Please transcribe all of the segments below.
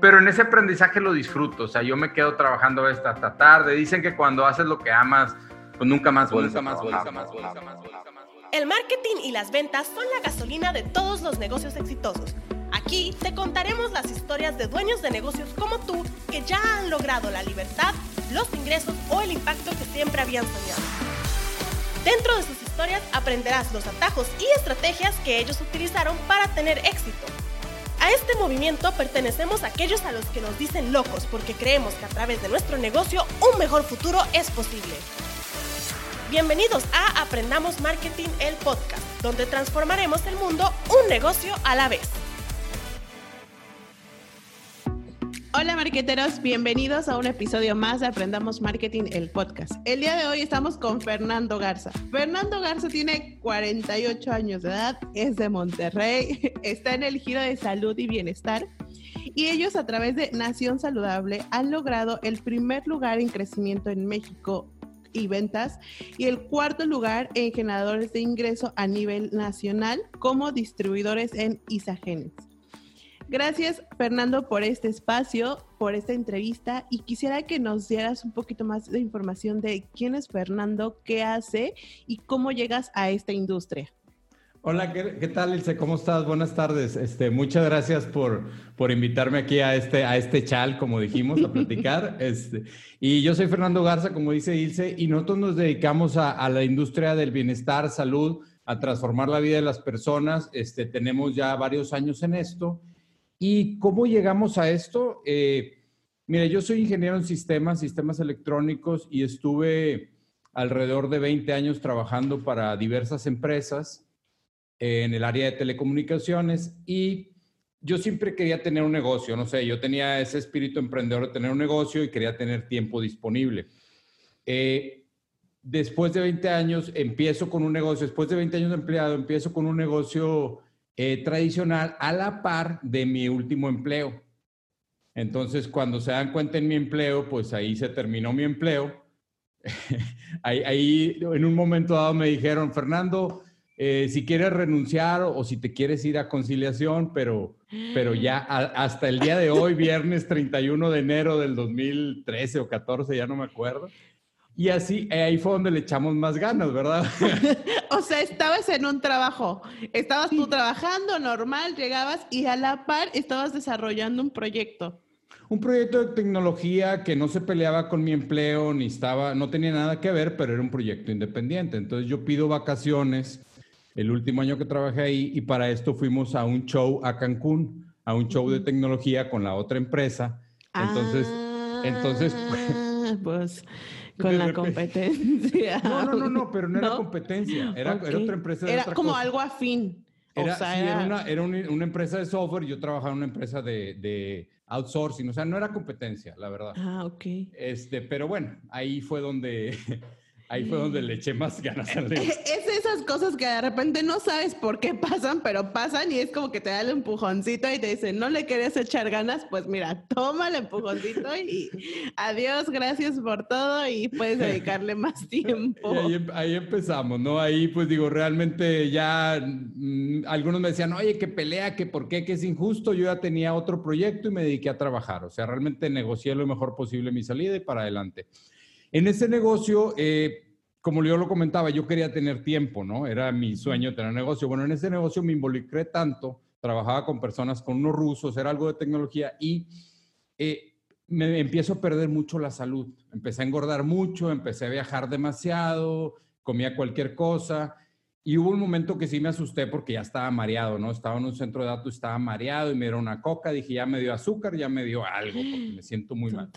pero en ese aprendizaje lo disfruto, o sea, yo me quedo trabajando hasta, hasta tarde. Dicen que cuando haces lo que amas, pues nunca más vuelves a más, más, más, El marketing y las ventas son la gasolina de todos los negocios exitosos. Aquí te contaremos las historias de dueños de negocios como tú que ya han logrado la libertad, los ingresos o el impacto que siempre habían soñado. Dentro de sus historias aprenderás los atajos y estrategias que ellos utilizaron para tener éxito. A este movimiento pertenecemos a aquellos a los que nos dicen locos porque creemos que a través de nuestro negocio un mejor futuro es posible. Bienvenidos a Aprendamos Marketing, el podcast, donde transformaremos el mundo un negocio a la vez. Hola marqueteros, bienvenidos a un episodio más de Aprendamos Marketing, el podcast. El día de hoy estamos con Fernando Garza. Fernando Garza tiene 48 años de edad, es de Monterrey, está en el giro de salud y bienestar y ellos a través de Nación Saludable han logrado el primer lugar en crecimiento en México y ventas y el cuarto lugar en generadores de ingreso a nivel nacional como distribuidores en Isagenes. Gracias, Fernando, por este espacio, por esta entrevista y quisiera que nos dieras un poquito más de información de quién es Fernando, qué hace y cómo llegas a esta industria. Hola, ¿qué, tal, Ilse? ¿Cómo estás? Buenas tardes. Este, muchas gracias por, por invitarme aquí a este, a este chal, como dijimos, a platicar. Este, y yo soy Fernando Garza, como dice Ilse, y nosotros nos dedicamos a, a la industria del bienestar, salud, a transformar la vida de las personas. Este, tenemos ya varios años en esto ¿Y cómo llegamos a esto? Eh, mire, yo soy ingeniero en sistemas, sistemas electrónicos y estuve alrededor de 20 años trabajando para diversas empresas en el área de telecomunicaciones y yo siempre quería tener un negocio, no sé, yo tenía ese espíritu emprendedor de tener un negocio y quería tener tiempo disponible. Eh, después de 20 años empiezo con un negocio, después de 20 años de empleado, empiezo con un negocio eh, tradicional a la par de mi último empleo. Entonces, cuando se dan cuenta en mi empleo, pues ahí se terminó mi empleo. ahí, en un momento dado me dijeron, Fernando, eh, si quieres renunciar o, si te quieres ir a conciliación, pero, pero ya hasta el día de hoy, viernes 31 de enero del 2013 o 14, ya no me acuerdo, y así, eh, ahí fue donde le echamos más ganas, ¿verdad? o sea, estabas en un trabajo, estabas tú trabajando normal, llegabas y a la par estabas desarrollando un proyecto. Un proyecto de tecnología que no se peleaba con mi empleo, ni estaba, no tenía nada que ver, pero era un proyecto independiente. Entonces yo pido vacaciones el último año que trabajé ahí y para esto fuimos a un show a Cancún, a un show de tecnología con la otra empresa. Entonces, entonces, ah, pues con la competencia. No, no, no, no, pero no, era competencia, era, era, otra empresa. De era como algo afín. Era, o sea, sí, era, una, era una, empresa de software, yo trabajaba en una empresa de, de, outsourcing, o sea, no era competencia, la verdad. Ah, ok. Este, pero bueno, ahí fue donde Ahí fue donde le eché más ganas al Es esas cosas que de repente no sabes por qué pasan, pero pasan y es como que te da el empujoncito y te dicen, no le querías echar ganas, pues mira, toma el empujoncito y adiós, gracias por todo y puedes dedicarle más tiempo. Em, ahí, empezamos, ¿no? Ahí pues digo, realmente ya mm, algunos me decían, oye, que pelea, que por qué, que es injusto. Yo ya tenía otro proyecto y me dediqué a trabajar. O sea, realmente negocié lo mejor posible mi salida y para adelante. En ese negocio, eh, como yo lo comentaba, yo quería tener tiempo, ¿no? Era mi sueño tener negocio. Bueno, en ese negocio me involucré tanto, trabajaba con personas, con unos rusos, era algo de tecnología y eh, me empiezo a perder mucho la salud. Empecé a engordar mucho, empecé a viajar demasiado, comía cualquier cosa. Y hubo un momento que sí me asusté porque ya estaba mareado, ¿no? Estaba en un centro de datos, estaba mareado y me dieron una coca. Dije, ya me dio azúcar, ya me dio algo, porque me siento muy mal.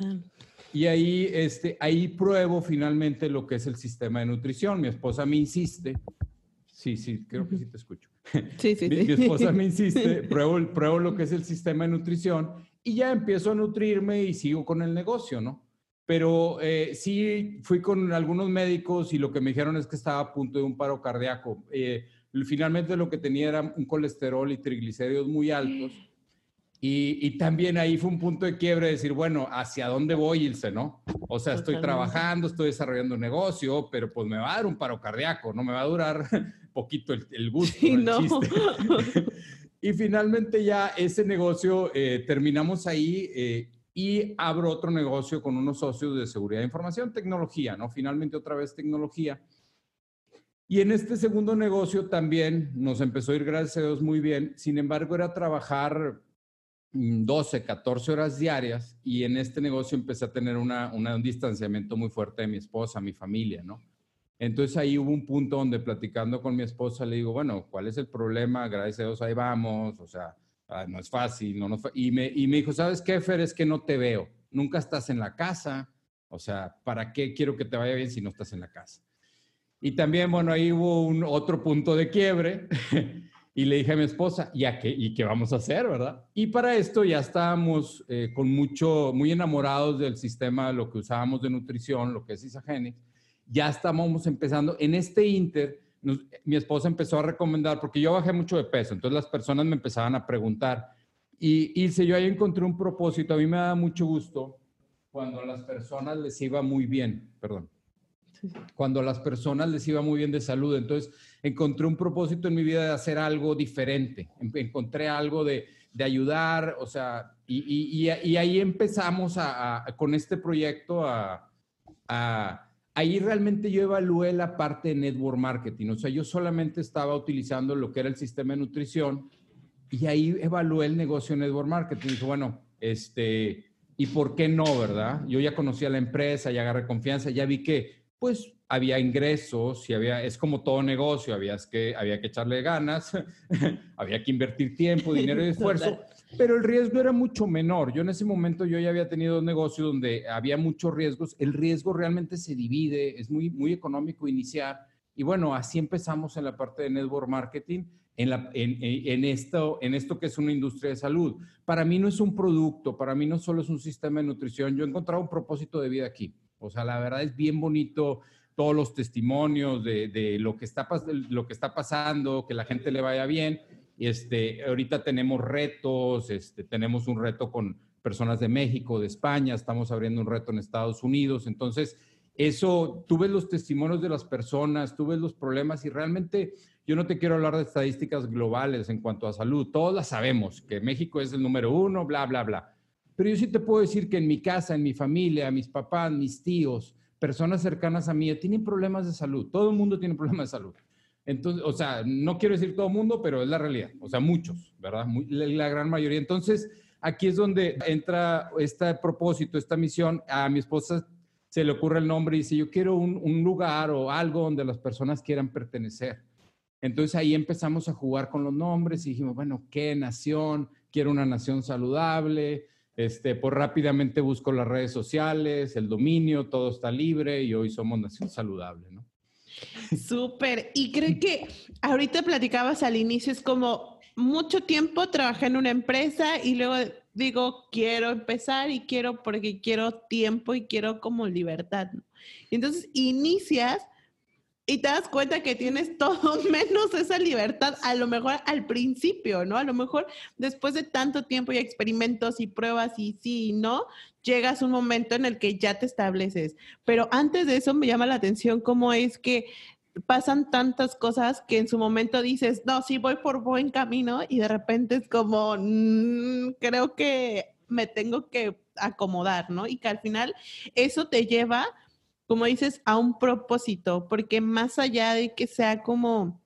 Y ahí, este, ahí pruebo finalmente lo que es el sistema de nutrición. Mi esposa me insiste. Sí, sí, creo que sí te escucho. Sí, sí, mi, mi esposa me insiste, pruebo, pruebo lo que es el sistema de nutrición y ya empiezo a nutrirme y sigo con el negocio, ¿no? Pero eh, sí fui con algunos médicos y lo que me dijeron es que estaba a punto de un paro cardíaco. Eh, finalmente lo que tenía era un colesterol y triglicéridos muy altos y, también ahí fue un punto de quiebre de decir, bueno, ¿hacia dónde voy, Ilse, no? O sea, estoy trabajando, estoy desarrollando un negocio, pero pues me va a dar un paro cardíaco, no me va a durar poquito el, gusto, el chiste. Y finalmente ya ese negocio eh, terminamos ahí eh, y abro otro negocio con unos socios de seguridad de información, tecnología, ¿no? Finalmente otra vez tecnología. Y en este segundo negocio también nos empezó a ir, gracias a Dios, muy bien. Sin embargo, era trabajar 12, mm, 14 horas diarias y en este negocio empecé a tener un distanciamiento muy fuerte de mi esposa, mi familia, ¿no? Entonces ahí hubo un punto donde platicando con mi esposa le digo, bueno, ¿cuál es el problema? Gracias a Dios ahí vamos, o sea, ah, no es fácil. No, no, y, me, y me dijo, ¿sabes qué, Fer? Es que no te veo, nunca estás en la casa, o sea, ¿para qué quiero que te vaya bien si no estás en la casa? Y también, bueno, ahí hubo un otro punto de quiebre y le dije a mi esposa, ¿y, qué, ¿y qué vamos a hacer, verdad? Y para esto ya estábamos eh, con mucho, muy enamorados del sistema, lo que usábamos de nutrición, lo que es Isagenix, ya estábamos empezando. En este inter, mi esposa empezó a recomendar, porque yo bajé mucho de peso, entonces las personas me empezaban a preguntar. Y, y yo ahí encontré un propósito. A mí me da mucho gusto cuando a las personas les iba muy bien, perdón. Cuando a las personas les iba muy bien de salud. Entonces, encontré un propósito en mi vida de hacer algo diferente. Encontré algo de, de ayudar, o sea, y, y, y ahí empezamos a, con este proyecto a, a ahí realmente yo evalué la parte de network marketing. O sea, yo solamente estaba utilizando lo que era el sistema de nutrición y ahí evalué el negocio de network marketing. Dije, bueno, este, ¿y por qué no, verdad? Yo ya conocía la empresa, ya agarré confianza, ya vi que, pues, había ingresos y había, es como todo negocio, había que, había que echarle ganas, había que invertir tiempo, dinero y esfuerzo pero el riesgo era mucho menor. Yo en ese momento yo ya había tenido un negocio donde había muchos riesgos. El riesgo realmente se divide, es muy, muy económico iniciar. Y bueno, así empezamos en la parte de network marketing, en, la, en, en, esto, en esto que es una industria de salud. Para mí no es un producto, para mí no solo es un sistema de nutrición. Yo he encontrado un propósito de vida aquí. O sea, la verdad es bien bonito todos los testimonios de, lo, que está, lo que está pasando, que la gente le vaya bien este, ahorita tenemos retos, este, tenemos un reto con personas de México, de España, estamos abriendo un reto en Estados Unidos. Entonces, eso, tú ves los testimonios de las personas, tú ves los problemas y realmente yo no te quiero hablar de estadísticas globales en cuanto a salud. Todos las sabemos, que México es el número uno, bla, bla, bla. Pero yo sí te puedo decir que en mi casa, en mi familia, mis papás, mis tíos, personas cercanas a mí, tienen problemas de salud. Todo el mundo tiene problemas de salud. Entonces, o sea, no quiero decir todo el mundo, pero es la realidad. O sea, muchos, ¿verdad? la, gran mayoría. Entonces, aquí es donde entra este propósito, esta misión. A mi esposa se le ocurre el nombre y dice, yo quiero un, un lugar o algo donde las personas quieran pertenecer. Entonces ahí empezamos a jugar con los nombres y dijimos, bueno, ¿qué nación? Quiero una nación saludable. Este, pues rápidamente busco las redes sociales, el dominio, todo está libre y hoy somos nación saludable, ¿no? Súper. Y creo que ahorita platicabas al inicio, es como mucho tiempo trabajé en una empresa y luego digo, quiero empezar y quiero porque quiero tiempo y quiero como libertad. Entonces inicias y te das cuenta que tienes todo menos esa libertad, a lo mejor al principio, ¿no? A lo mejor después de tanto tiempo y experimentos y pruebas y sí y no, llegas a un momento en el que ya te estableces. Pero antes de eso me llama la atención cómo es que pasan tantas cosas que en su momento dices, no, sí voy por buen camino y de repente es como, mm, creo que me tengo que acomodar, ¿no? Y que al final eso te lleva como dices, a un propósito, porque más allá de que sea como,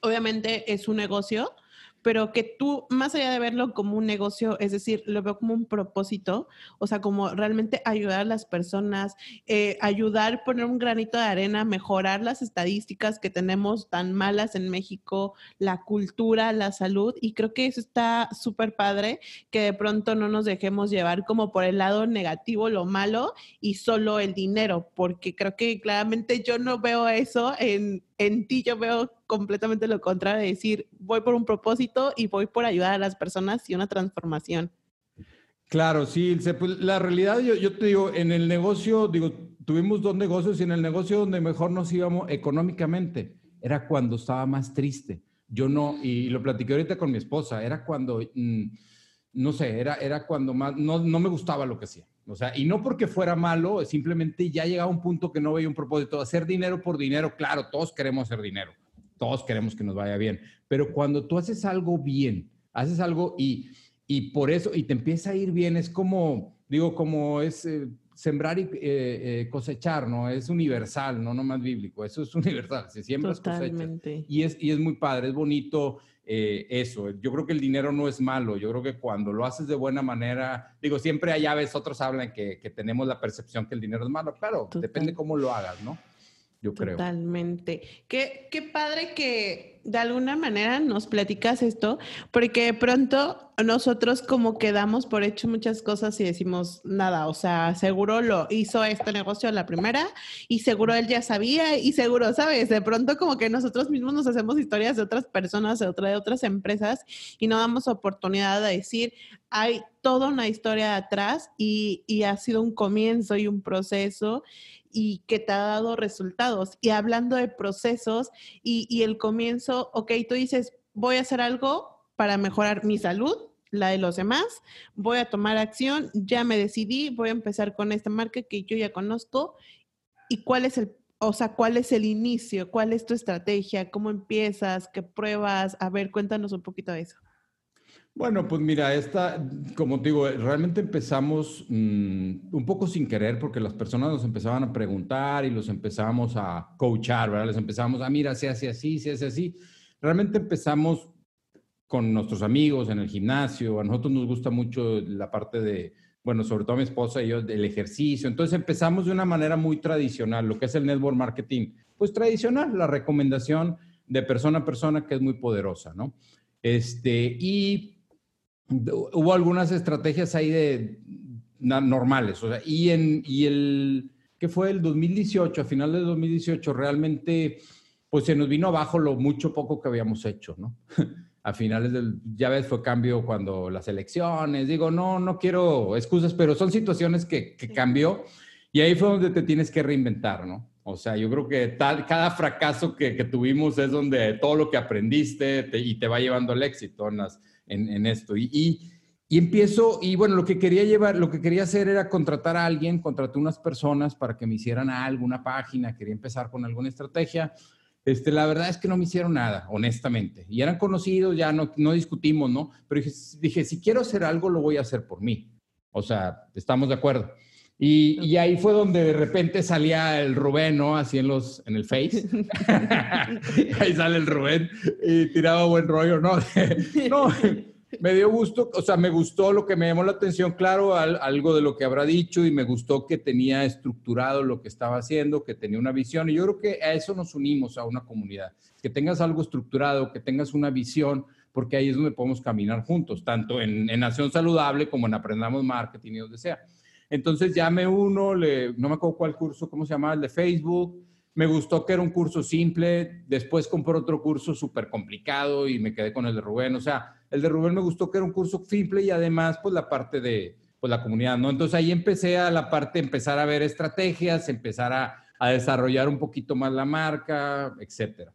obviamente es un negocio, pero que tú, más allá de verlo como un negocio, es decir, lo veo como un propósito, o sea, como realmente ayudar a las personas, eh, ayudar, poner un granito de arena, mejorar las estadísticas que tenemos tan malas en México, la cultura, la salud, y creo que eso está súper padre, que de pronto no nos dejemos llevar como por el lado negativo, lo malo, y solo el dinero, porque creo que claramente yo no veo eso en, en ti, yo veo completamente lo contrario, de decir, voy por un propósito y voy por ayudar a las personas y una transformación. Claro, sí, pues, la realidad, yo, yo, te digo, en el negocio, digo, tuvimos dos negocios y en el negocio donde mejor nos íbamos económicamente era cuando estaba más triste. Yo no, y lo platiqué ahorita con mi esposa, era cuando, mm, no sé, era, era cuando más, no, no me gustaba lo que hacía. O sea, y no porque fuera malo, simplemente ya llegaba un punto que no veía un propósito. Hacer dinero por dinero, claro, todos queremos hacer dinero todos queremos que nos vaya bien, pero cuando tú haces algo bien, haces algo y, y por eso, y te empieza a ir bien, es como, digo, como es eh, sembrar y eh, eh, cosechar, ¿no? Es universal, no nomás bíblico, eso es universal, se siembra Totalmente. Y es, y es muy padre, es bonito eso. Yo creo que el dinero no es malo, yo creo que cuando lo haces de buena manera, digo, siempre hay aves, otros hablan que, que tenemos la percepción que el dinero es malo, claro, depende cómo lo hagas, ¿no? Yo creo. Totalmente. Qué, qué padre que de alguna manera nos platicas esto, porque de pronto nosotros como quedamos por hecho muchas cosas y decimos nada, o sea, seguro lo hizo este negocio la primera y seguro él ya sabía y seguro, ¿sabes? De pronto como que nosotros mismos nos hacemos historias de otras personas, de, otra, de otras empresas y no damos oportunidad de decir, hay toda una historia atrás y, y ha sido un comienzo y un proceso y que te ha dado resultados. Y hablando de procesos y, el comienzo, ok, tú dices, voy a hacer algo para mejorar mi salud, la de los demás, voy a tomar acción, ya me decidí, voy a empezar con esta marca que yo ya conozco. ¿Y cuál es el, o sea, cuál es el inicio? ¿Cuál es tu estrategia? ¿Cómo empiezas? ¿Qué pruebas? A ver, cuéntanos un poquito de eso. Bueno, pues mira, esta, como te digo, realmente empezamos mm, un poco sin querer porque las personas nos empezaban a preguntar y los empezábamos a coachar, ¿verdad? Les empezábamos a, mira, se hace así, se hace así. Realmente empezamos con nuestros amigos en el gimnasio, a nosotros nos gusta mucho la parte de, bueno, sobre todo a mi esposa y yo, del ejercicio. Entonces empezamos de una manera muy tradicional, lo que es el network marketing, pues tradicional, la recomendación de persona a persona que es muy poderosa, ¿no? Este, y hubo algunas estrategias ahí de normales, o sea, y en y el que fue el 2018, a final del 2018 realmente pues se nos vino abajo lo mucho poco que habíamos hecho, ¿no? a finales del, ya ves, fue cambio cuando las elecciones, digo, no, no quiero excusas, pero son situaciones que, que cambió y ahí fue donde te tienes que reinventar, ¿no? O sea, yo creo que tal, cada fracaso que, que, tuvimos es donde todo lo que aprendiste y te va llevando al éxito en las, en, esto. Y, y, empiezo, y bueno, lo que quería llevar, lo que quería hacer era contratar a alguien, contraté unas personas para que me hicieran algo, una página, quería empezar con alguna estrategia. Este, la verdad es que no me hicieron nada, honestamente. Y eran conocidos, ya no, no discutimos, ¿no? Pero dije, dije, si quiero hacer algo, lo voy a hacer por mí. O sea, estamos de acuerdo. Y, y, ahí fue donde de repente salía el Rubén, ¿no? Así en, los, en el Face. ahí sale el Rubén y tiraba buen rollo, ¿no? no, me dio gusto, o sea, me gustó lo que me llamó la atención, claro, algo de lo que habrá dicho y me gustó que tenía estructurado lo que estaba haciendo, que tenía una visión y yo creo que a eso nos unimos a una comunidad, que tengas algo estructurado, que tengas una visión, porque ahí es donde podemos caminar juntos, tanto en, en Nación Saludable como en Aprendamos Marketing y donde sea. Entonces ya me uno, le, no me acuerdo cuál curso, ¿cómo se llamaba? El de Facebook. Me gustó que era un curso simple. Después compré otro curso súper complicado y me quedé con el de Rubén. O sea, el de Rubén me gustó que era un curso simple y además, pues la parte de pues, la comunidad, ¿no? Entonces ahí empecé a la parte, empezar a ver estrategias, empezar a, a desarrollar un poquito más la marca, etcétera.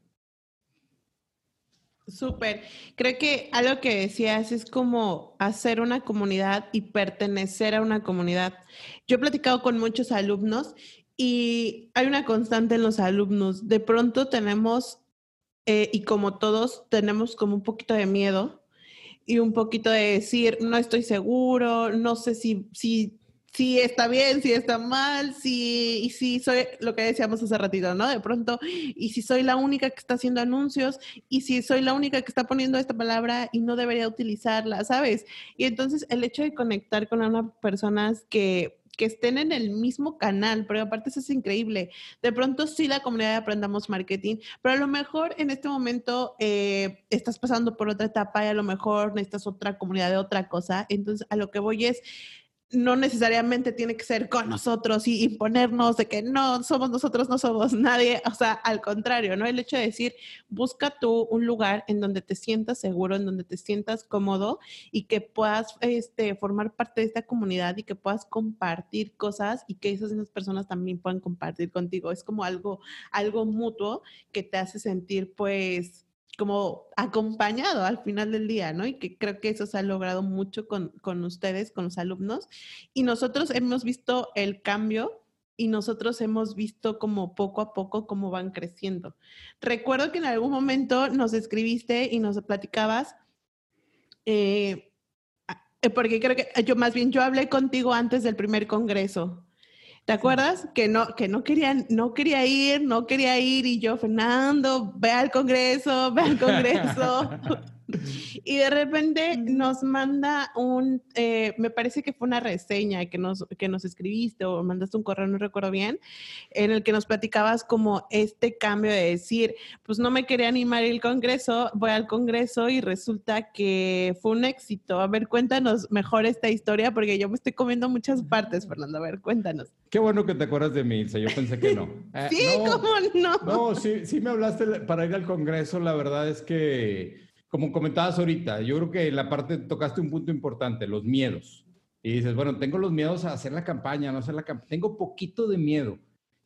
Súper. Creo que algo que decías es como hacer una comunidad y pertenecer a una comunidad. Yo he platicado con muchos alumnos y hay una constante en los alumnos. De pronto tenemos, eh, y como todos, tenemos como un poquito de miedo y un poquito de decir, no estoy seguro, no sé si, si si está bien, si está mal, si, y si soy lo que decíamos hace ratito, ¿no? De pronto, y si soy la única que está haciendo anuncios, y si soy la única que está poniendo esta palabra y no debería utilizarla, ¿sabes? Y entonces el hecho de conectar con unas personas que que estén en el mismo canal, pero aparte eso es increíble. De pronto sí la comunidad de Aprendamos Marketing, pero a lo mejor en este momento eh, estás pasando por otra etapa y a lo mejor necesitas otra comunidad de otra cosa. Entonces a lo que voy es, no necesariamente tiene que ser con nosotros y imponernos de que no somos nosotros, no somos nadie. O sea, al contrario, ¿no? El hecho de decir, busca tú un lugar en donde te sientas seguro, en donde te sientas cómodo y que puedas este, formar parte de esta comunidad y que puedas compartir cosas y que esas, esas personas también puedan compartir contigo. Es como algo, algo mutuo que te hace sentir, pues, como acompañado al final del día, ¿no? Y que creo que eso se ha logrado mucho con, con, ustedes, con los alumnos. Y nosotros hemos visto el cambio y nosotros hemos visto como poco a poco cómo van creciendo. Recuerdo que en algún momento nos escribiste y nos platicabas eh, porque creo que yo más bien yo hablé contigo antes del primer congreso. ¿Te acuerdas? Que no, que no quería, no quería ir, no quería ir y yo, Fernando, ve al Congreso, ve al Congreso. Y de repente nos manda un, eh, me parece que fue una reseña que nos, que nos escribiste o mandaste un correo, no recuerdo bien, en el que nos platicabas como este cambio de decir, pues no me quería animar el Congreso, voy al Congreso y resulta que fue un éxito. A ver, cuéntanos mejor esta historia porque yo me estoy comiendo muchas partes, Fernando. A ver, cuéntanos. Qué bueno que te acuerdas de mí, Ilse. Yo pensé que no. Eh, sí, ¿cómo no? No, sí, sí me hablaste para ir al Congreso. La verdad es que como comentabas ahorita, yo creo que la parte, tocaste un punto importante, los miedos. Y dices, bueno, tengo los miedos a hacer la campaña, no hacer la campaña, tengo poquito de miedo.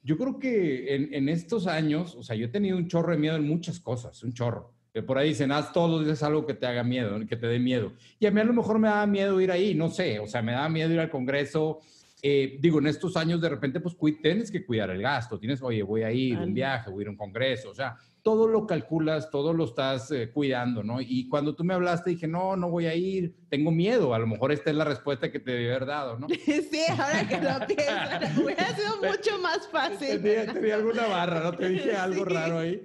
Yo creo que en, estos años, o sea, yo he tenido un chorro de miedo en muchas cosas, un chorro. Por ahí dicen, haz todos los días algo que te haga miedo, que te dé miedo. Y a mí a lo mejor me da miedo ir ahí, no sé, o sea, me da miedo ir al Congreso. Eh, digo, en estos años de repente, pues tienes que cuidar el gasto, tienes, oye, voy a ir a un viaje, voy a ir a un congreso, o sea, todo lo calculas, todo lo estás eh, cuidando, ¿no? Y cuando tú me hablaste dije, no, no voy a ir, tengo miedo, a lo mejor esta es la respuesta que te debí haber dado, ¿no? Sí, ahora que lo pienso, hubiera sido mucho más fácil. Tenía, alguna barra, ¿no? Te dije algo raro ahí.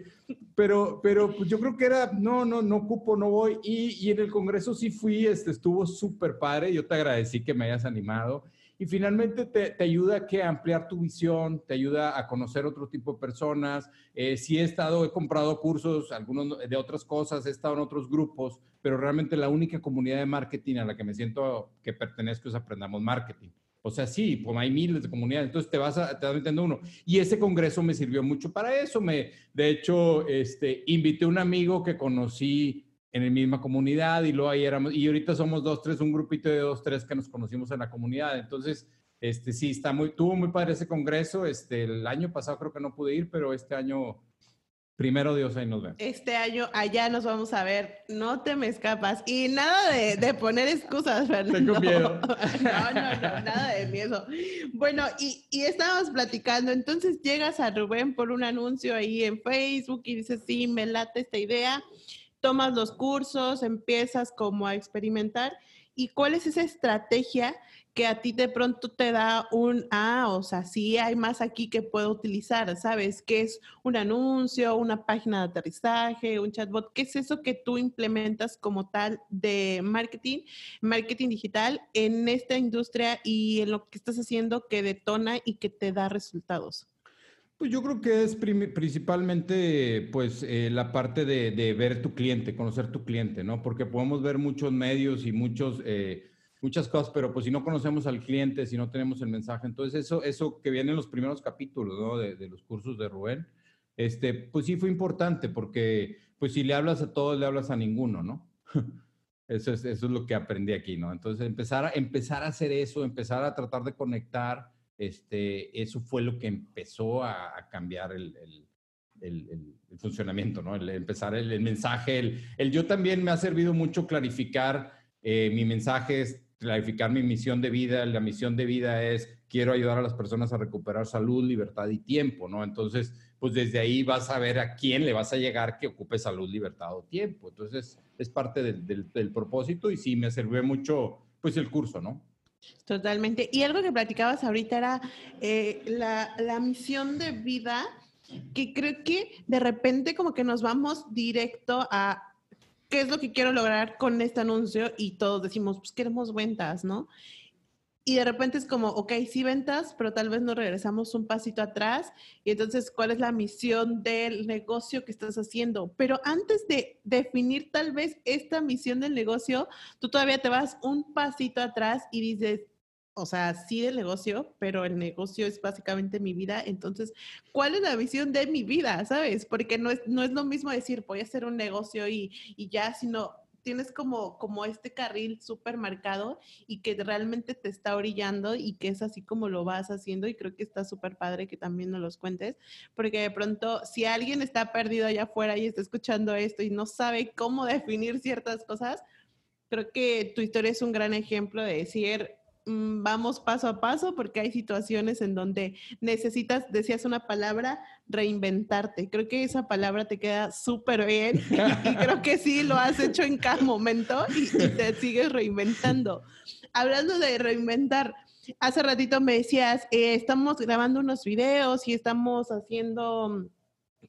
Pero, pero pues yo creo que era, no, no, no ocupo, no voy. Y, y en el Congreso sí fui, este, estuvo súper padre, yo te agradecí que me hayas animado. Y finalmente te, ayuda a, que ampliar tu visión, te ayuda a conocer otro tipo de personas. Eh, sí he estado, he comprado cursos, algunos de otras cosas, he estado en otros grupos, pero realmente la única comunidad de marketing a la que me siento que pertenezco es Aprendamos Marketing. O sea, sí, pues hay miles de comunidades, entonces te vas, a, te vas metiendo uno. Y ese congreso me sirvió mucho para eso. Me, de hecho, este, invité a un amigo que conocí en la misma comunidad y luego ahí éramos, y ahorita somos dos, tres, un grupito de dos, tres que nos conocimos en la comunidad. Entonces, este, sí, está muy, tuvo muy padre ese congreso. Este, el año pasado creo que no pude ir, pero este año, primero Dios, ahí nos vemos. Este año allá nos vamos a ver, no te me escapas. Y nada de, de poner excusas, Fernando. Tengo miedo. No, no, no, nada de miedo. Bueno, y, y estábamos platicando, entonces llegas a Rubén por un anuncio ahí en Facebook y dices, sí, me late esta idea tomas los cursos, empiezas como a experimentar y cuál es esa estrategia que a ti de pronto te da un, ah, o sea, sí hay más aquí que puedo utilizar, ¿sabes? ¿Qué es un anuncio, una página de aterrizaje, un chatbot? ¿Qué es eso que tú implementas como tal de marketing, marketing digital en esta industria y en lo que estás haciendo que detona y que te da resultados? Pues yo creo que es principalmente pues eh, la parte de, ver tu cliente, conocer tu cliente, ¿no? Porque podemos ver muchos medios y muchos, eh, muchas cosas, pero pues si no conocemos al cliente, si no tenemos el mensaje, entonces eso, eso que viene en los primeros capítulos, ¿no? De, los cursos de Rubén, este, pues sí fue importante porque pues si le hablas a todos, le hablas a ninguno, ¿no? Eso es, eso es lo que aprendí aquí, ¿no? Entonces empezar a, empezar a hacer eso, empezar a tratar de conectar este, eso fue lo que empezó a, cambiar el, funcionamiento, ¿no? El empezar el, mensaje, el, yo también me ha servido mucho clarificar eh, mi mensaje, clarificar mi misión de vida. La misión de vida es quiero ayudar a las personas a recuperar salud, libertad y tiempo, ¿no? Entonces, pues desde ahí vas a ver a quién le vas a llegar que ocupe salud, libertad o tiempo. Entonces, es parte del, propósito y sí me sirvió mucho, pues, el curso, ¿no? Totalmente. Y algo que platicabas ahorita era eh, la, la misión de vida, que creo que de repente como que nos vamos directo a qué es lo que quiero lograr con este anuncio y todos decimos, pues queremos ventas, ¿no? Y de repente es como, ok, sí ventas, pero tal vez nos regresamos un pasito atrás. Y entonces, ¿cuál es la misión del negocio que estás haciendo? Pero antes de definir tal vez esta misión del negocio, tú todavía te vas un pasito atrás y dices, o sea, sí del negocio, pero el negocio es básicamente mi vida. Entonces, ¿cuál es la visión de mi vida? ¿Sabes? Porque no es, no es lo mismo decir, voy a hacer un negocio y, y ya, sino tienes como, como este carril súper marcado y que realmente te está orillando y que es así como lo vas haciendo y creo que está súper padre que también nos los cuentes, porque de pronto si alguien está perdido allá afuera y está escuchando esto y no sabe cómo definir ciertas cosas, creo que tu historia es un gran ejemplo de decir, vamos paso a paso porque hay situaciones en donde necesitas, decías una palabra, reinventarte. Creo que esa palabra te queda súper bien y creo que sí lo has hecho en cada momento y, te sigues reinventando. Hablando de reinventar, hace ratito me decías, eh, estamos grabando unos videos y estamos haciendo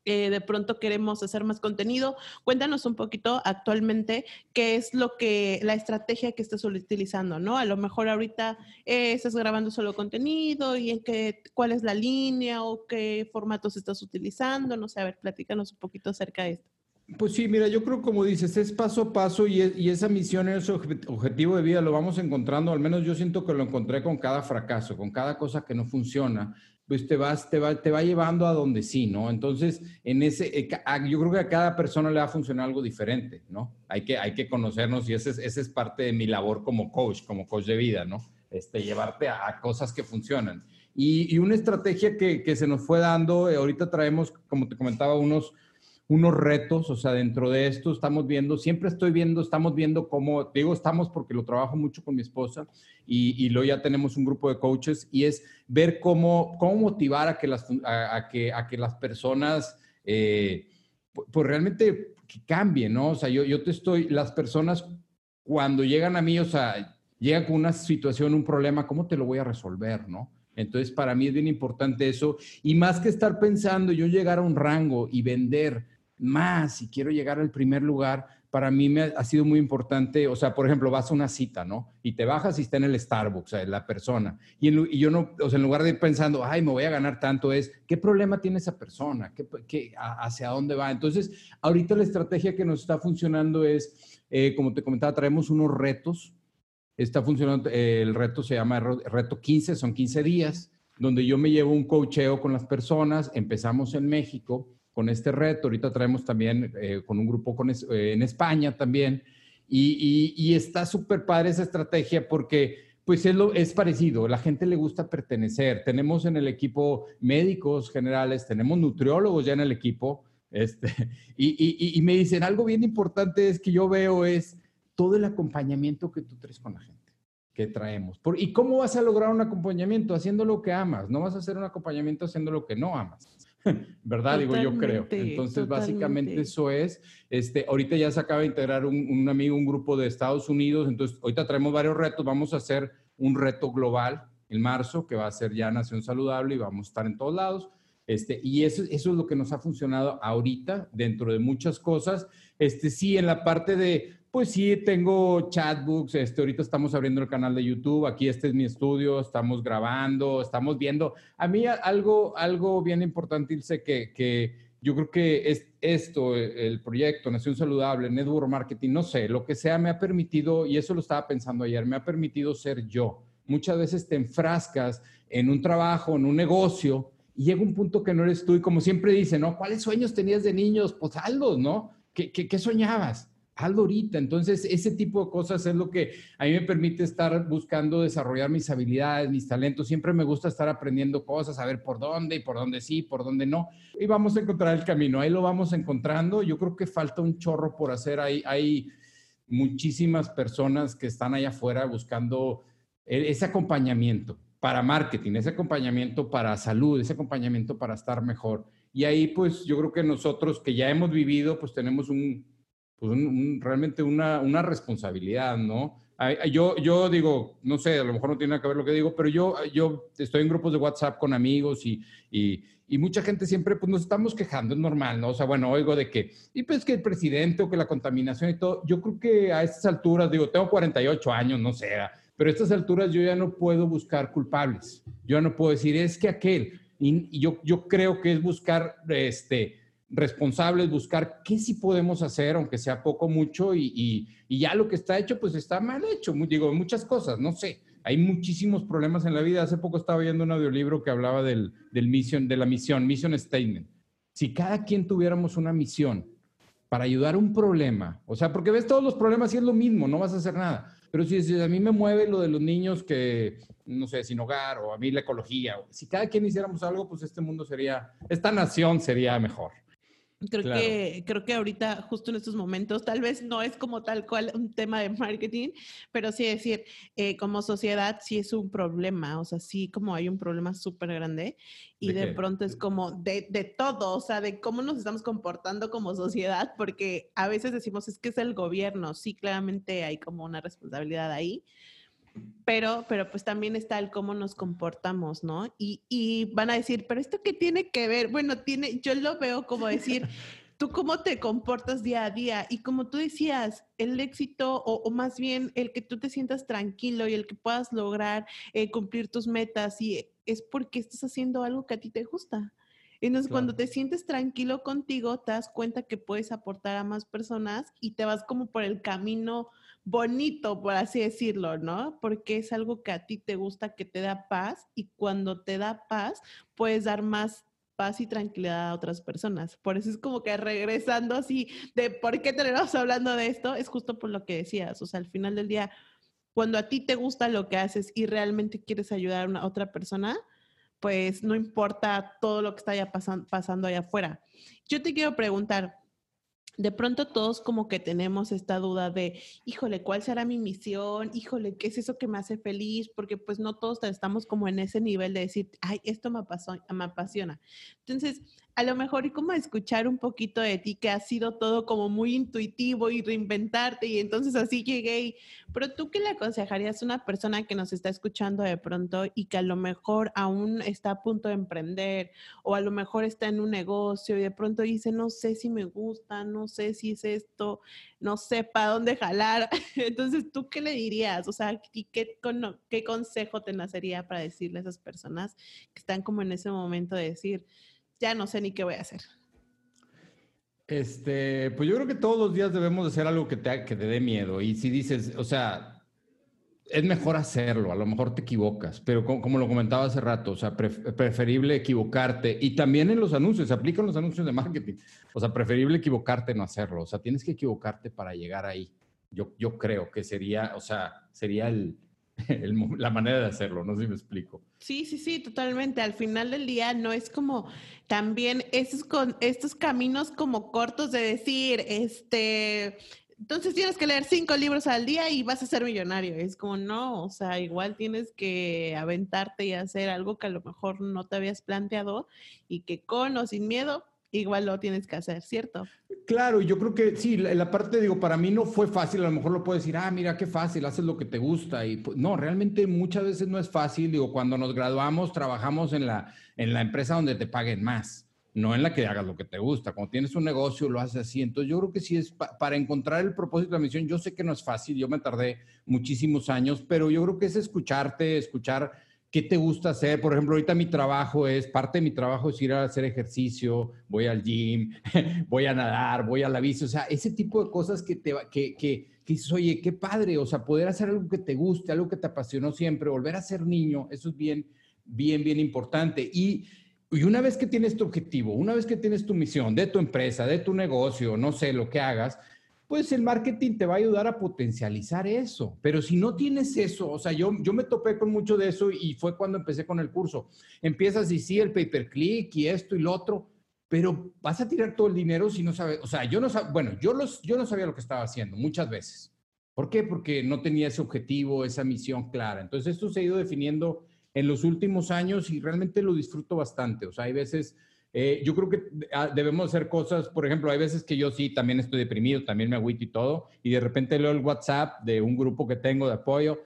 eh, de pronto queremos hacer más contenido. Cuéntanos un poquito actualmente qué es lo que, la estrategia que estás utilizando, ¿no? A lo mejor ahorita eh, estás grabando solo contenido y en qué, cuál es la línea o qué formatos estás utilizando, no sé, a ver, platícanos un poquito acerca de esto. Pues sí, mira, yo creo como dices, es paso a paso y, y esa misión, ese objetivo de vida lo vamos encontrando, al menos yo siento que lo encontré con cada fracaso, con cada cosa que no funciona pues te vas, te va, te va llevando a donde sí, ¿no? Entonces, en ese, eh, yo creo que a cada persona le va a funcionar algo diferente, ¿no? Hay que, hay que conocernos y esa es, ese es parte de mi labor como coach, como coach de vida, ¿no? Este, llevarte a, cosas que funcionan. Y, y una estrategia que, que, se nos fue dando, eh, ahorita traemos, como te comentaba, unos, unos retos, o sea, dentro de esto estamos viendo, siempre estoy viendo, estamos viendo cómo, digo estamos porque lo trabajo mucho con mi esposa y, y luego ya tenemos un grupo de coaches y es ver cómo, cómo motivar a que las, a, que, a que las personas, eh, pues realmente cambien, ¿no? O sea, yo, yo te estoy, las personas cuando llegan a mí, o sea, llegan con una situación, un problema, ¿cómo te lo voy a resolver, no? Entonces, para mí es bien importante eso. Y más que estar pensando yo llegar a un rango y vender más y quiero llegar al primer lugar, para mí me ha, sido muy importante, o sea, por ejemplo, vas a una cita, ¿no? Y te bajas y está en el Starbucks, o sea, la persona. Y, yo no, o sea, en lugar de ir pensando, ay, me voy a ganar tanto, es, ¿qué problema tiene esa persona? ¿Qué, hacia dónde va? Entonces, ahorita la estrategia que nos está funcionando es, eh, como te comentaba, traemos unos retos. Está funcionando, eh, el reto se llama reto 15, son 15 días, donde yo me llevo un cocheo con las personas. Empezamos en México con este reto. Ahorita traemos también eh, con un grupo con, eh, en España también. Y, y, está súper padre esa estrategia porque pues es, lo, es parecido, la gente le gusta pertenecer. Tenemos en el equipo médicos generales, tenemos nutriólogos ya en el equipo. Este, y, y me dicen, algo bien importante es que yo veo es todo el acompañamiento que tú traes con la gente que traemos. Por, ¿Y cómo vas a lograr un acompañamiento? Haciendo lo que amas. No vas a hacer un acompañamiento haciendo lo que no amas. ¿verdad? Digo, yo creo. Entonces, básicamente eso es. Este, ahorita ya se acaba de integrar un, amigo, un grupo de Estados Unidos, entonces ahorita traemos varios retos, vamos a hacer un reto global en marzo, que va a ser ya Nación Saludable y vamos a estar en todos lados. Este, y eso, eso es lo que nos ha funcionado ahorita dentro de muchas cosas. Este, sí, en la parte de pues sí, tengo chatbooks, este, ahorita estamos abriendo el canal de YouTube, aquí este es mi estudio, estamos grabando, estamos viendo. A mí algo, algo bien importante, Ilse, que, que yo creo que es esto, el proyecto Nación Saludable, Network Marketing, no sé, lo que sea, me ha permitido, y eso lo estaba pensando ayer, me ha permitido ser yo. Muchas veces te enfrascas en un trabajo, en un negocio, y llega un punto que no eres tú, y como siempre dicen, ¿no? ¿Cuáles sueños tenías de niños? Pues algo, ¿no? ¿Qué, qué, qué soñabas? Hazlo ahorita. Entonces, ese tipo de cosas es lo que a mí me permite estar buscando desarrollar mis habilidades, mis talentos. Siempre me gusta estar aprendiendo cosas, saber por dónde y por dónde sí, por dónde no. Y vamos a encontrar el camino. Ahí lo vamos encontrando. Yo creo que falta un chorro por hacer. Hay, hay muchísimas personas que están allá afuera buscando e, ese acompañamiento para marketing, ese acompañamiento para salud, ese acompañamiento para estar mejor. Y ahí, pues, yo creo que nosotros que ya hemos vivido, pues tenemos un, pues realmente una, una, responsabilidad, ¿no? Yo, yo digo, no sé, a lo mejor no tiene nada que ver lo que digo, pero yo, yo estoy en grupos de WhatsApp con amigos y, y, y, mucha gente siempre, pues nos estamos quejando, es normal, ¿no? O sea, bueno, oigo de que, y pues que el presidente o que la contaminación y todo, yo creo que a estas alturas, digo, tengo 48 años, no sé, pero a estas alturas yo ya no puedo buscar culpables, yo ya no puedo decir, es que aquel, y, yo, yo creo que es buscar, este, responsables, buscar qué sí podemos hacer, aunque sea poco, mucho, y, ya lo que está hecho, pues está mal hecho. Digo, muchas cosas, no sé. Hay muchísimos problemas en la vida. Hace poco estaba viendo un audiolibro que hablaba del, del mission, de la misión, mission statement. Si cada quien tuviéramos una misión para ayudar a un problema, o sea, porque ves todos los problemas y es lo mismo, no vas a hacer nada. Pero si, si a mí me mueve lo de los niños que, no sé, sin hogar, o a mí la ecología, si cada quien hiciéramos algo, pues este mundo sería, esta nación sería mejor. Creo que, creo que ahorita, justo en estos momentos, tal vez no es como tal cual un tema de marketing, pero sí decir, eh, como sociedad sí es un problema, o sea, sí como hay un problema súper grande y de, pronto es como de, de, todo, o sea, de cómo nos estamos comportando como sociedad, porque a veces decimos es que es el gobierno, sí, claramente hay como una responsabilidad ahí, pero, pero pues también está el cómo nos comportamos, ¿no? Y, y, van a decir, pero esto qué tiene que ver? Bueno, tiene, yo lo veo como decir, tú cómo te comportas día a día y como tú decías, el éxito o, más bien el que tú te sientas tranquilo y el que puedas lograr eh, cumplir tus metas y es porque estás haciendo algo que a ti te gusta. Entonces, cuando te sientes tranquilo contigo, te das cuenta que puedes aportar a más personas y te vas como por el camino bonito, por así decirlo, ¿no? Porque es algo que a ti te gusta, que te da paz y cuando te da paz, puedes dar más paz y tranquilidad a otras personas. Por eso es como que regresando así de por qué tenemos hablando de esto, es justo por lo que decías, o sea, al final del día, cuando a ti te gusta lo que haces y realmente quieres ayudar a una otra persona, pues no importa todo lo que está ya pasando allá afuera. Yo te quiero preguntar, de pronto todos como que tenemos esta duda de, híjole, ¿cuál será mi misión? Híjole, ¿qué es eso que me hace feliz? Porque pues no todos estamos como en ese nivel de decir, ay, esto me, me apasiona. Entonces, a lo mejor y como escuchar un poquito de ti, que ha sido todo como muy intuitivo y reinventarte y entonces así llegué. Y, pero tú qué le aconsejarías a una persona que nos está escuchando de pronto y que a lo mejor aún está a punto de emprender o a lo mejor está en un negocio y de pronto dice, no sé si me gusta, no sé si es esto, no sé para dónde jalar. Entonces, ¿tú qué le dirías? O sea, ¿y qué, qué consejo te nacería para decirle a esas personas que están como en ese momento de decir, ya no sé ni qué voy a hacer. Este, pues yo creo que todos los días debemos de hacer algo que te, que te dé miedo. Y si dices, o sea, es mejor hacerlo, a lo mejor te equivocas, pero como, lo comentaba hace rato, o sea, preferible equivocarte. Y también en los anuncios, se aplican los anuncios de marketing. O sea, preferible equivocarte no hacerlo. O sea, tienes que equivocarte para llegar ahí. Yo, yo creo que sería, o sea, sería el, la manera de hacerlo, no sé si me explico. Sí, sí, sí, totalmente. Al final del día no es como también esos con estos caminos como cortos de decir, este, entonces tienes que leer cinco libros al día y vas a ser millonario. Es como no, o sea, igual tienes que aventarte y hacer algo que a lo mejor no te habías planteado y que con o sin miedo igual lo tienes que hacer, ¿cierto? Claro, yo creo que sí, la, parte, digo, para mí no fue fácil, a lo mejor lo puedes decir, ah, mira qué fácil, haces lo que te gusta, y pues, no, realmente muchas veces no es fácil, digo, cuando nos graduamos trabajamos en la, en la empresa donde te paguen más, no en la que hagas lo que te gusta, cuando tienes un negocio lo haces así, entonces yo creo que sí es para encontrar el propósito de la misión, yo sé que no es fácil, yo me tardé muchísimos años, pero yo creo que es escucharte, escuchar ¿Qué te gusta hacer? Por ejemplo, ahorita mi trabajo es, parte de mi trabajo es ir a hacer ejercicio, voy al gym, voy a nadar, voy a la bici, o sea, ese tipo de cosas que te que, que, que dices, oye, qué padre, o sea, poder hacer algo que te guste, algo que te apasionó siempre, volver a ser niño, eso es bien, bien, bien importante. Y, y una vez que tienes tu objetivo, una vez que tienes tu misión de tu empresa, de tu negocio, no sé, lo que hagas, pues el marketing te va a ayudar a potencializar eso. Pero si no tienes eso, o sea, yo, yo me topé con mucho de eso y fue cuando empecé con el curso. Empiezas y sí, el pay per click y esto y lo otro, pero vas a tirar todo el dinero si no sabes, o sea, yo no sabía, bueno, yo, los, yo no sabía lo que estaba haciendo muchas veces. ¿Por qué? Porque no tenía ese objetivo, esa misión clara. Entonces, esto se ha ido definiendo en los últimos años y realmente lo disfruto bastante. O sea, hay veces eh, yo creo que debemos hacer cosas, por ejemplo, hay veces que yo sí también estoy deprimido, también me agüito y todo, y de repente leo el WhatsApp de un grupo que tengo de apoyo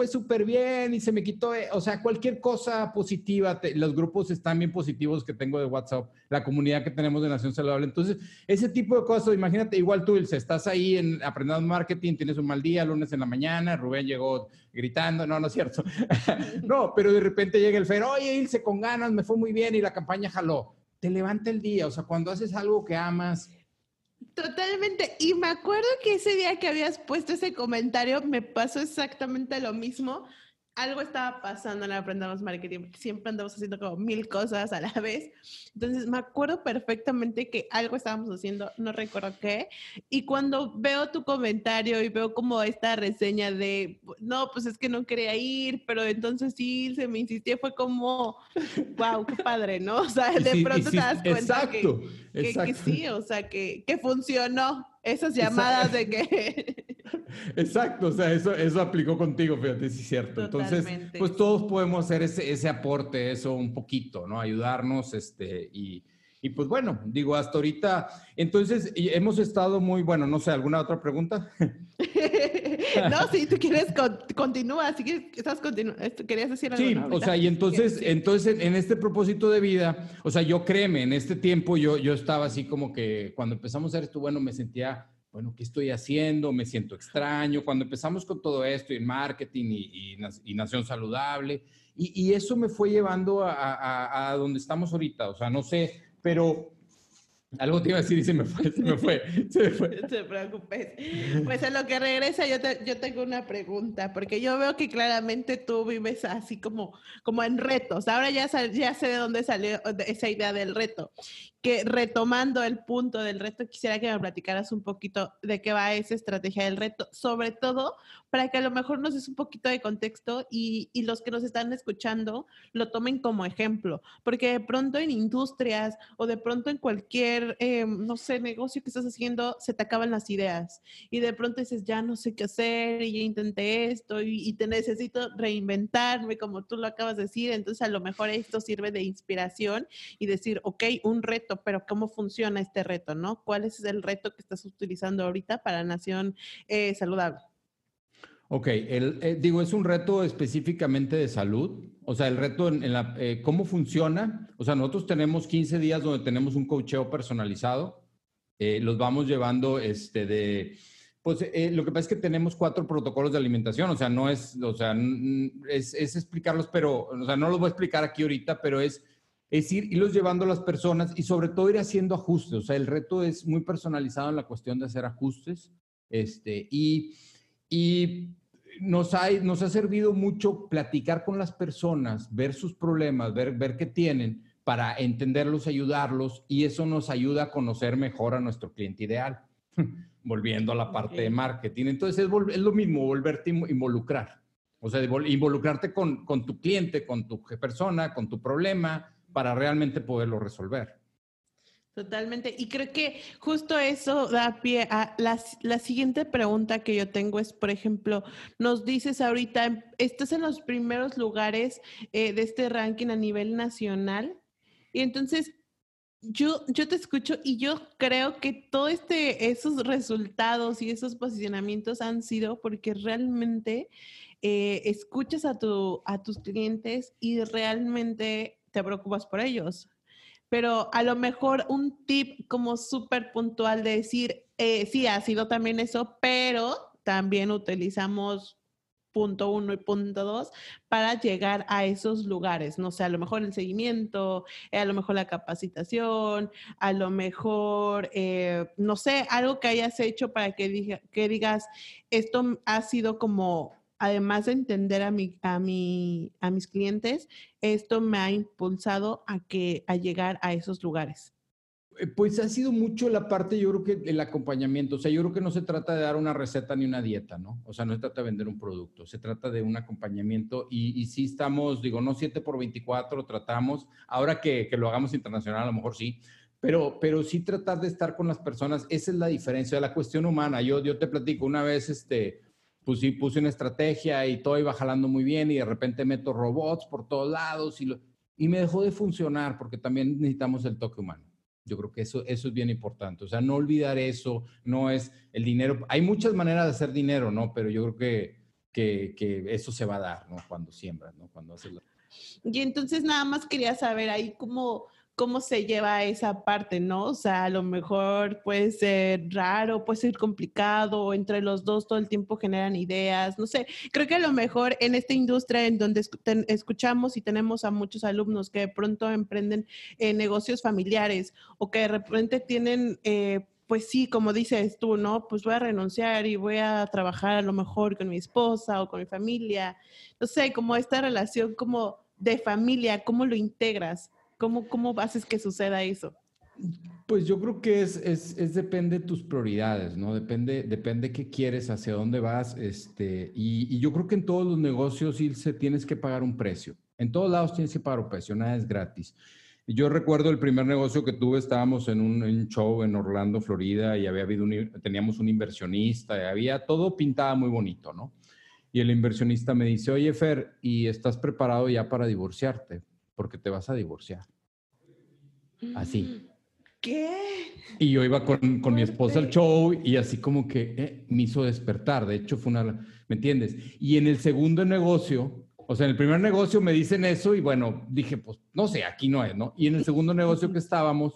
fue súper bien y se me quitó, eh, o sea, cualquier cosa positiva, los grupos están bien positivos que tengo de WhatsApp, la comunidad que tenemos de Nación Saludable. Entonces, ese tipo de cosas, imagínate, igual tú, Ilse, estás ahí en, aprendiendo marketing, tienes un mal día, lunes en la mañana, Rubén llegó gritando, no, no es cierto. no, pero de repente llega el Fer, oye, Ilse, con ganas, me fue muy bien y la campaña jaló. Te levanta el día, o sea, cuando haces algo que amas, Totalmente. Y me acuerdo que ese día que habías puesto ese comentario me pasó exactamente lo mismo. Algo estaba pasando en Aprendamos Marketing, siempre andamos haciendo como mil cosas a la vez. Entonces, me acuerdo perfectamente que algo estábamos haciendo, no recuerdo qué, y cuando veo tu comentario y veo como esta reseña de, no, pues es que no quería ir, pero entonces sí, se me insistió, fue como, wow, qué padre, ¿no? O sea, de pronto te das cuenta que, que, sí, o sea, que, que funcionó esas llamadas de que... Exacto, o sea, eso, eso aplicó contigo, fíjate, sí es cierto. Entonces, pues todos podemos hacer ese, ese aporte, eso un poquito, ¿no? Ayudarnos, este, y, y pues bueno, digo, hasta ahorita, entonces hemos estado muy, bueno, no sé, ¿alguna otra pregunta? no, si tú quieres, continúa, si quieres, estás querías decir algo. Sí, o sea, y entonces, entonces en este propósito de vida, o sea, yo créeme, en este tiempo yo, yo estaba así como que cuando empezamos a hacer esto, bueno, me sentía bueno, ¿qué estoy haciendo? Me siento extraño. Cuando empezamos con todo esto, en marketing y, y, Nación Saludable, y, y, eso me fue llevando a, a, a, donde estamos ahorita. O sea, no sé, pero algo te iba a decir y se me fue, se me fue, se me fue. No te preocupes. Pues en lo que regresa yo, yo tengo una pregunta, porque yo veo que claramente tú vives así como, como en retos. Ahora ya, ya sé de dónde salió esa idea del reto que retomando el punto del reto, quisiera que me platicaras un poquito de qué va esa estrategia del reto, sobre todo para que a lo mejor nos des un poquito de contexto y, y los que nos están escuchando lo tomen como ejemplo, porque de pronto en industrias o de pronto en cualquier, eh, no sé, negocio que estás haciendo, se te acaban las ideas y de pronto dices, ya no sé qué hacer y ya intenté esto y, y te necesito reinventarme, como tú lo acabas de decir, entonces a lo mejor esto sirve de inspiración y decir, ok, un reto pero ¿cómo funciona este reto, no? ¿Cuál es el reto que estás utilizando ahorita para Nación eh, Saludable? Ok, el, eh, digo, es un reto específicamente de salud. O sea, el reto en, la, eh, cómo funciona. O sea, nosotros tenemos 15 días donde tenemos un cocheo personalizado. los vamos llevando este, de, pues lo que pasa es que tenemos cuatro protocolos de alimentación, o sea, no es, o sea, es, es, explicarlos, pero, o sea, no los voy a explicar aquí ahorita, pero es es ir, irlos llevando a las personas y sobre todo ir haciendo ajustes. O sea, el reto es muy personalizado en la cuestión de hacer ajustes. Este, y, y nos, ha, nos ha servido mucho platicar con las personas, ver sus problemas, ver, ver qué tienen para entenderlos, ayudarlos y eso nos ayuda a conocer mejor a nuestro cliente ideal. Volviendo a la parte de marketing. Entonces es, es, lo mismo, volverte a involucrar. O sea, involucrarte con, con tu cliente, con tu persona, con tu problema, para realmente poderlo resolver. Totalmente. Y creo que justo eso da pie a la, siguiente pregunta que yo tengo es, por ejemplo, nos dices ahorita, estás en los primeros lugares eh, de este ranking a nivel nacional. Y entonces, yo, yo te escucho y yo creo que todos este, esos resultados y esos posicionamientos han sido porque realmente eh, escuchas a, tu, a tus clientes y realmente te preocupas por ellos. Pero a lo mejor un tip como súper puntual de decir, eh, sí, ha sido también eso, pero también utilizamos punto uno y punto dos para llegar a esos lugares. No sé, a lo mejor el seguimiento, a lo mejor la capacitación, a lo mejor, eh, no sé, algo que hayas hecho para que, diga, que digas, esto ha sido como además de entender a, mi, a, mi, a mis clientes, esto me ha impulsado a, que, a llegar a esos lugares? Eh, pues ha sido mucho la parte, yo creo que el acompañamiento. O sea, yo creo que no se trata de dar una receta ni una dieta, ¿no? O sea, no se trata de vender un producto, se trata de un acompañamiento y, y sí estamos, digo, no 7 por 24, tratamos, ahora que, que, lo hagamos internacional, a lo mejor sí, pero, pero sí tratar de estar con las personas, esa es la diferencia la cuestión humana. Yo, yo te platico, una vez, este, pues sí, puse una estrategia y todo iba jalando muy bien y de repente meto robots por todos lados y, lo, y me dejó de funcionar porque también necesitamos el toque humano. Yo creo que eso, eso es bien importante. O sea, no olvidar eso, no es el dinero. Hay muchas maneras de hacer dinero, ¿no? Pero yo creo que, que, que eso se va a dar, ¿no? Cuando siembras, ¿no? Cuando haces la... Y entonces nada más quería saber ahí cómo cómo se lleva esa parte, ¿no? O sea, a lo mejor puede ser raro, puede ser complicado, entre los dos todo el tiempo generan ideas, no sé, creo que a lo mejor en esta industria en donde escuchamos y tenemos a muchos alumnos que de pronto emprenden eh, negocios familiares o que de repente tienen... Eh, pues sí, como dices tú, ¿no? Pues voy a renunciar y voy a trabajar a lo mejor con mi esposa o con mi familia. No sé, como esta relación como de familia, ¿cómo lo integras? ¿Cómo, cómo haces que suceda eso? Pues yo creo que es, es, es, depende de tus prioridades, ¿no? Depende, depende qué quieres, hacia dónde vas, este, y, yo creo que en todos los negocios, Ilse, tienes que pagar un precio. En todos lados tienes que pagar un precio, nada es gratis. Yo recuerdo el primer negocio que tuve, estábamos en un, show en Orlando, Florida, y había habido teníamos un inversionista, y había todo pintado muy bonito, ¿no? Y el inversionista me dice, oye, Fer, ¿y estás preparado ya para divorciarte? Porque te vas a divorciar. Así. ¿Qué? Y yo iba con, con mi esposa al show y así como que eh, me hizo despertar. De hecho, fue una, ¿me entiendes? Y en el segundo negocio, o sea, en el primer negocio me dicen eso y bueno, dije, pues no sé, aquí no es, ¿no? Y en el segundo negocio que estábamos,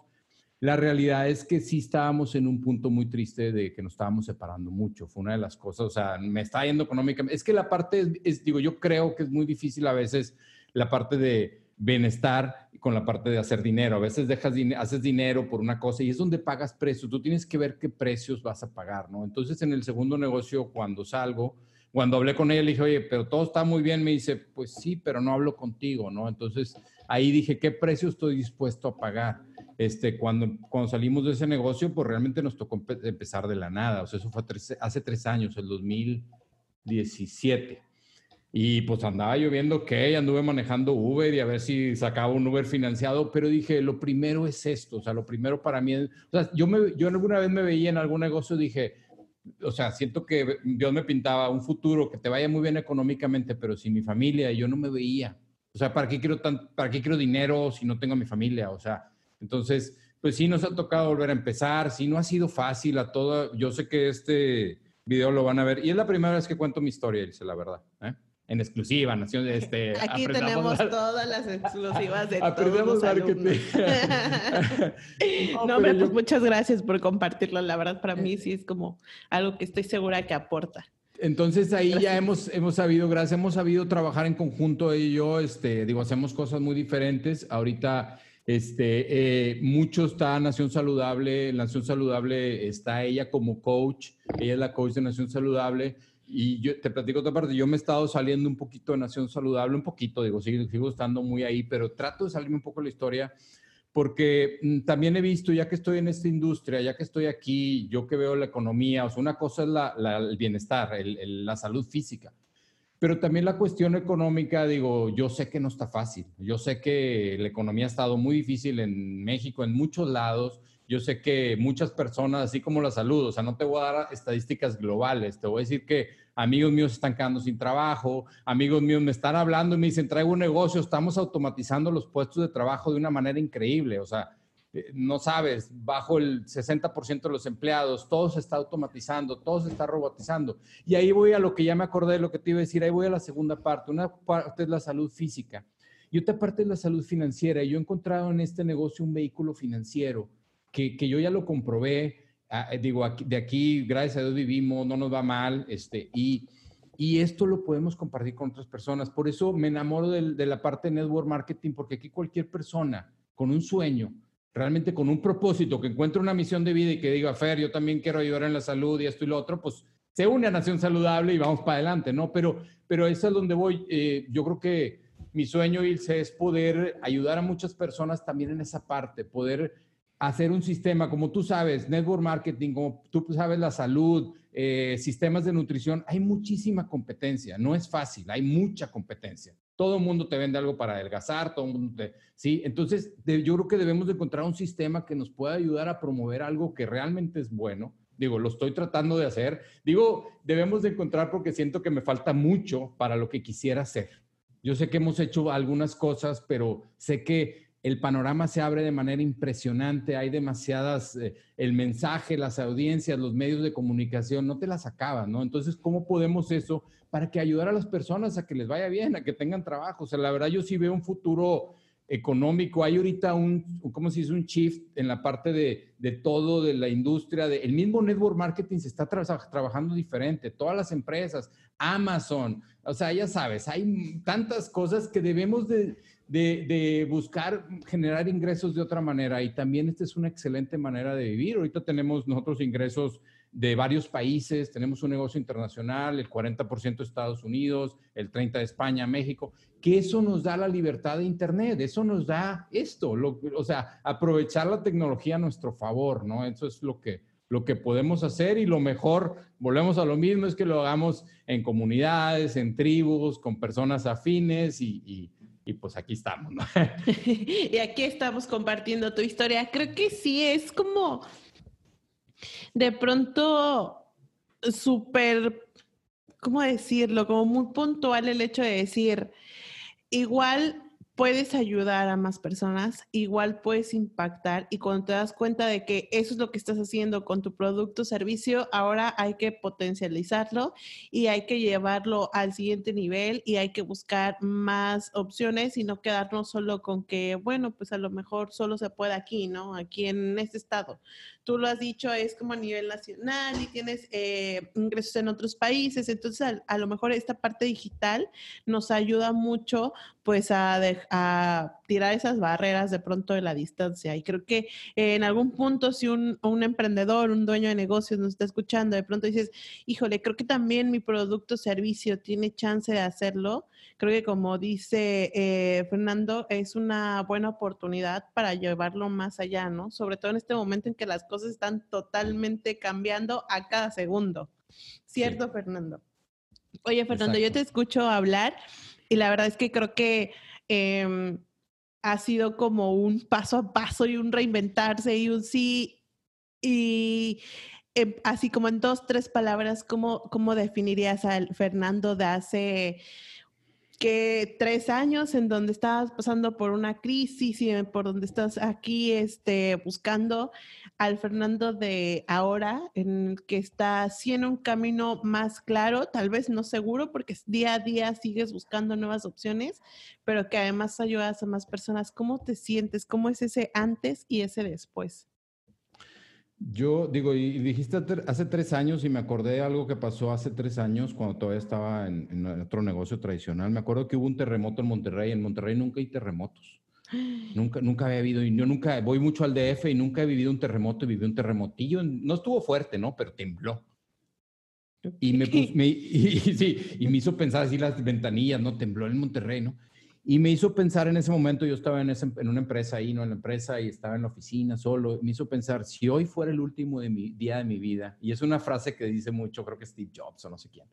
la realidad es que sí estábamos en un punto muy triste de que nos estábamos separando mucho. Fue una de las cosas, o sea, me está yendo económicamente. Es que la parte, es, digo, yo creo que es muy difícil a veces la parte de bienestar con la parte de hacer dinero. A veces dejas haces dinero por una cosa y es donde pagas precios. Tú tienes que ver qué precios vas a pagar, ¿no? Entonces, en el segundo negocio, cuando salgo, cuando hablé con ella, le dije, oye, pero todo está muy bien. Me dice, pues sí, pero no hablo contigo, ¿no? Entonces ahí dije, ¿qué precio estoy dispuesto a pagar? Este, cuando, cuando salimos de ese negocio, pues realmente nos tocó empezar de la nada. O sea, eso fue hace tres años, el 2017. Y pues andaba yo viendo que anduve manejando Uber y a ver si sacaba un Uber financiado, pero dije, lo primero es esto, o sea, lo primero para mí es, o sea, yo, me, yo alguna vez me veía en algún negocio dije, o sea, siento que Dios me pintaba un futuro que te vaya muy bien económicamente, pero sin mi familia yo no me veía. O sea, ¿para qué quiero, tan, para qué quiero dinero si no tengo a mi familia? O sea, entonces, pues sí nos ha tocado volver a empezar, sí no ha sido fácil a todo. Yo sé que este video lo van a ver y es la primera vez que cuento mi historia, dice la verdad. ¿eh? En exclusiva, Nación este, Aquí tenemos todas las exclusivas de todos los alumnos. no, hombre, pues muchas gracias por compartirlo. La verdad, para mí sí es como algo que estoy segura que aporta. Entonces ahí ya hemos, hemos sabido, gracias, hemos sabido trabajar en conjunto ella y yo, este, digo, hacemos cosas muy diferentes. Ahorita, este, eh, mucho está Nación Saludable, Nación Saludable está ella como coach, ella es la coach de Nación Saludable y yo te platico otra parte, yo me he estado saliendo un poquito de Nación Saludable, un poquito, digo, sigo, sigo estando muy ahí, pero trato de salirme un poco de la historia porque mm, también he visto, ya que estoy en esta industria, ya que estoy aquí, yo que veo la economía, o sea, una cosa es la, el bienestar, la salud física, pero también la cuestión económica, digo, yo sé que no está fácil, yo sé que la economía ha estado muy difícil en México, en muchos lados, yo sé que muchas personas, así como la salud, o sea, no te voy a dar estadísticas globales, te voy a decir que amigos míos están quedando sin trabajo, amigos míos me están hablando y me dicen, traigo un negocio, estamos automatizando los puestos de trabajo de una manera increíble, o sea, eh, no sabes, bajo el 60% de los empleados, todo se está automatizando, todo se está robotizando. Y ahí voy a lo que ya me acordé de lo que te iba a decir, ahí voy a la segunda parte. Una parte es la salud física y otra parte es la salud financiera. Yo he encontrado en este negocio un vehículo financiero que, yo ya lo comprobé, ah, eh, digo, de aquí, gracias a Dios vivimos, no nos va mal, este, y, y esto lo podemos compartir con otras personas. Por eso me enamoro de, la parte de network marketing, porque aquí cualquier persona con un sueño, realmente con un propósito, que encuentre una misión de vida y que diga, Fer, yo también quiero ayudar en la salud y esto y lo otro, pues se une a Nación Saludable y vamos para adelante, ¿no? Pero, pero eso es donde voy. Eh, yo creo que mi sueño, Ilse, es poder ayudar a muchas personas también en esa parte, poder hacer un sistema, como tú sabes, network marketing, como tú sabes, la salud, eh, sistemas de nutrición, hay muchísima competencia, no es fácil, hay mucha competencia. Todo el mundo te vende algo para adelgazar, todo el mundo te... Sí, entonces yo creo que debemos de encontrar un sistema que nos pueda ayudar a promover algo que realmente es bueno. Digo, lo estoy tratando de hacer. Digo, debemos de encontrar porque siento que me falta mucho para lo que quisiera hacer. Yo sé que hemos hecho algunas cosas, pero sé que el panorama se abre de manera impresionante, hay demasiadas, eh, el mensaje, las audiencias, los medios de comunicación, no te las acaban, ¿no? Entonces, ¿cómo podemos eso para que ayudar a las personas a que les vaya bien, a que tengan trabajo? O sea, la verdad yo sí veo un futuro económico, hay ahorita un, ¿cómo se dice? Un shift en la parte de, de todo, de la industria, de, el mismo network marketing se está trabajando diferente, todas las empresas, Amazon. O sea, ya sabes, hay tantas cosas que debemos de, de, buscar generar ingresos de otra manera y también esta es una excelente manera de vivir. Ahorita tenemos nosotros ingresos de varios países, tenemos un negocio internacional, el 40% de Estados Unidos, el 30% de España, México, que eso nos da la libertad de Internet, eso nos da esto, o sea, aprovechar la tecnología a nuestro favor, ¿no? Eso es lo que, lo que podemos hacer y lo mejor, volvemos a lo mismo, es que lo hagamos en comunidades, en tribus, con personas afines y pues aquí estamos, ¿no? y aquí estamos compartiendo tu historia. Creo que sí es como de pronto súper, ¿cómo decirlo? Como muy puntual el hecho de decir, igual puedes ayudar a más personas, igual puedes impactar y cuando te das cuenta de que eso es lo que estás haciendo con tu producto o servicio, ahora hay que potencializarlo y hay que llevarlo al siguiente nivel y hay que buscar más opciones y no quedarnos solo con que, bueno, pues a lo mejor solo se puede aquí, ¿no? Aquí en este estado tú lo has dicho, es como a nivel nacional y tienes eh, ingresos en otros países. Entonces, a, lo mejor esta parte digital nos ayuda mucho pues a, a, tirar esas barreras de pronto de la distancia. Y creo que en algún punto si un, un, emprendedor, un dueño de negocios nos está escuchando, de pronto dices, híjole, creo que también mi producto o servicio tiene chance de hacerlo, creo que como dice eh, Fernando, es una buena oportunidad para llevarlo más allá, ¿no? Sobre todo en este momento en que las cosas están totalmente cambiando a cada segundo. ¿Cierto, Fernando? Oye, Fernando, yo te escucho hablar y la verdad es que creo que em, ha sido como un paso a paso y un reinventarse y un sí. Y em, así como en dos, tres palabras, ¿cómo, cómo definirías al Fernando de hace que tres años en donde estabas pasando por una crisis y por donde estás aquí este, buscando al Fernando de ahora, en que está haciendo un camino más claro, tal vez no seguro, porque día a día sigues buscando nuevas opciones, pero que además ayudas a más personas. ¿Cómo te sientes? ¿Cómo es ese antes y ese después? Yo digo, y dijiste hace tres años y me acordé de algo que pasó hace tres años cuando todavía estaba en, otro negocio tradicional. Me acuerdo que hubo un terremoto en Monterrey. En Monterrey nunca hay terremotos. Nunca, nunca había habido, y yo nunca, voy mucho al DF y nunca he vivido un terremoto y viví un terremotillo. No estuvo fuerte, ¿no? Pero tembló. Y me, sí, y me hizo pensar así las ventanillas, ¿no? Tembló en Monterrey, ¿no? Y me hizo pensar en ese momento, yo estaba en, en, una empresa ahí, ¿no? En la empresa y estaba en la oficina solo. Me hizo pensar, si hoy fuera el último de mi, día de mi vida, y es una frase que dice mucho, creo que Steve Jobs o no sé quién,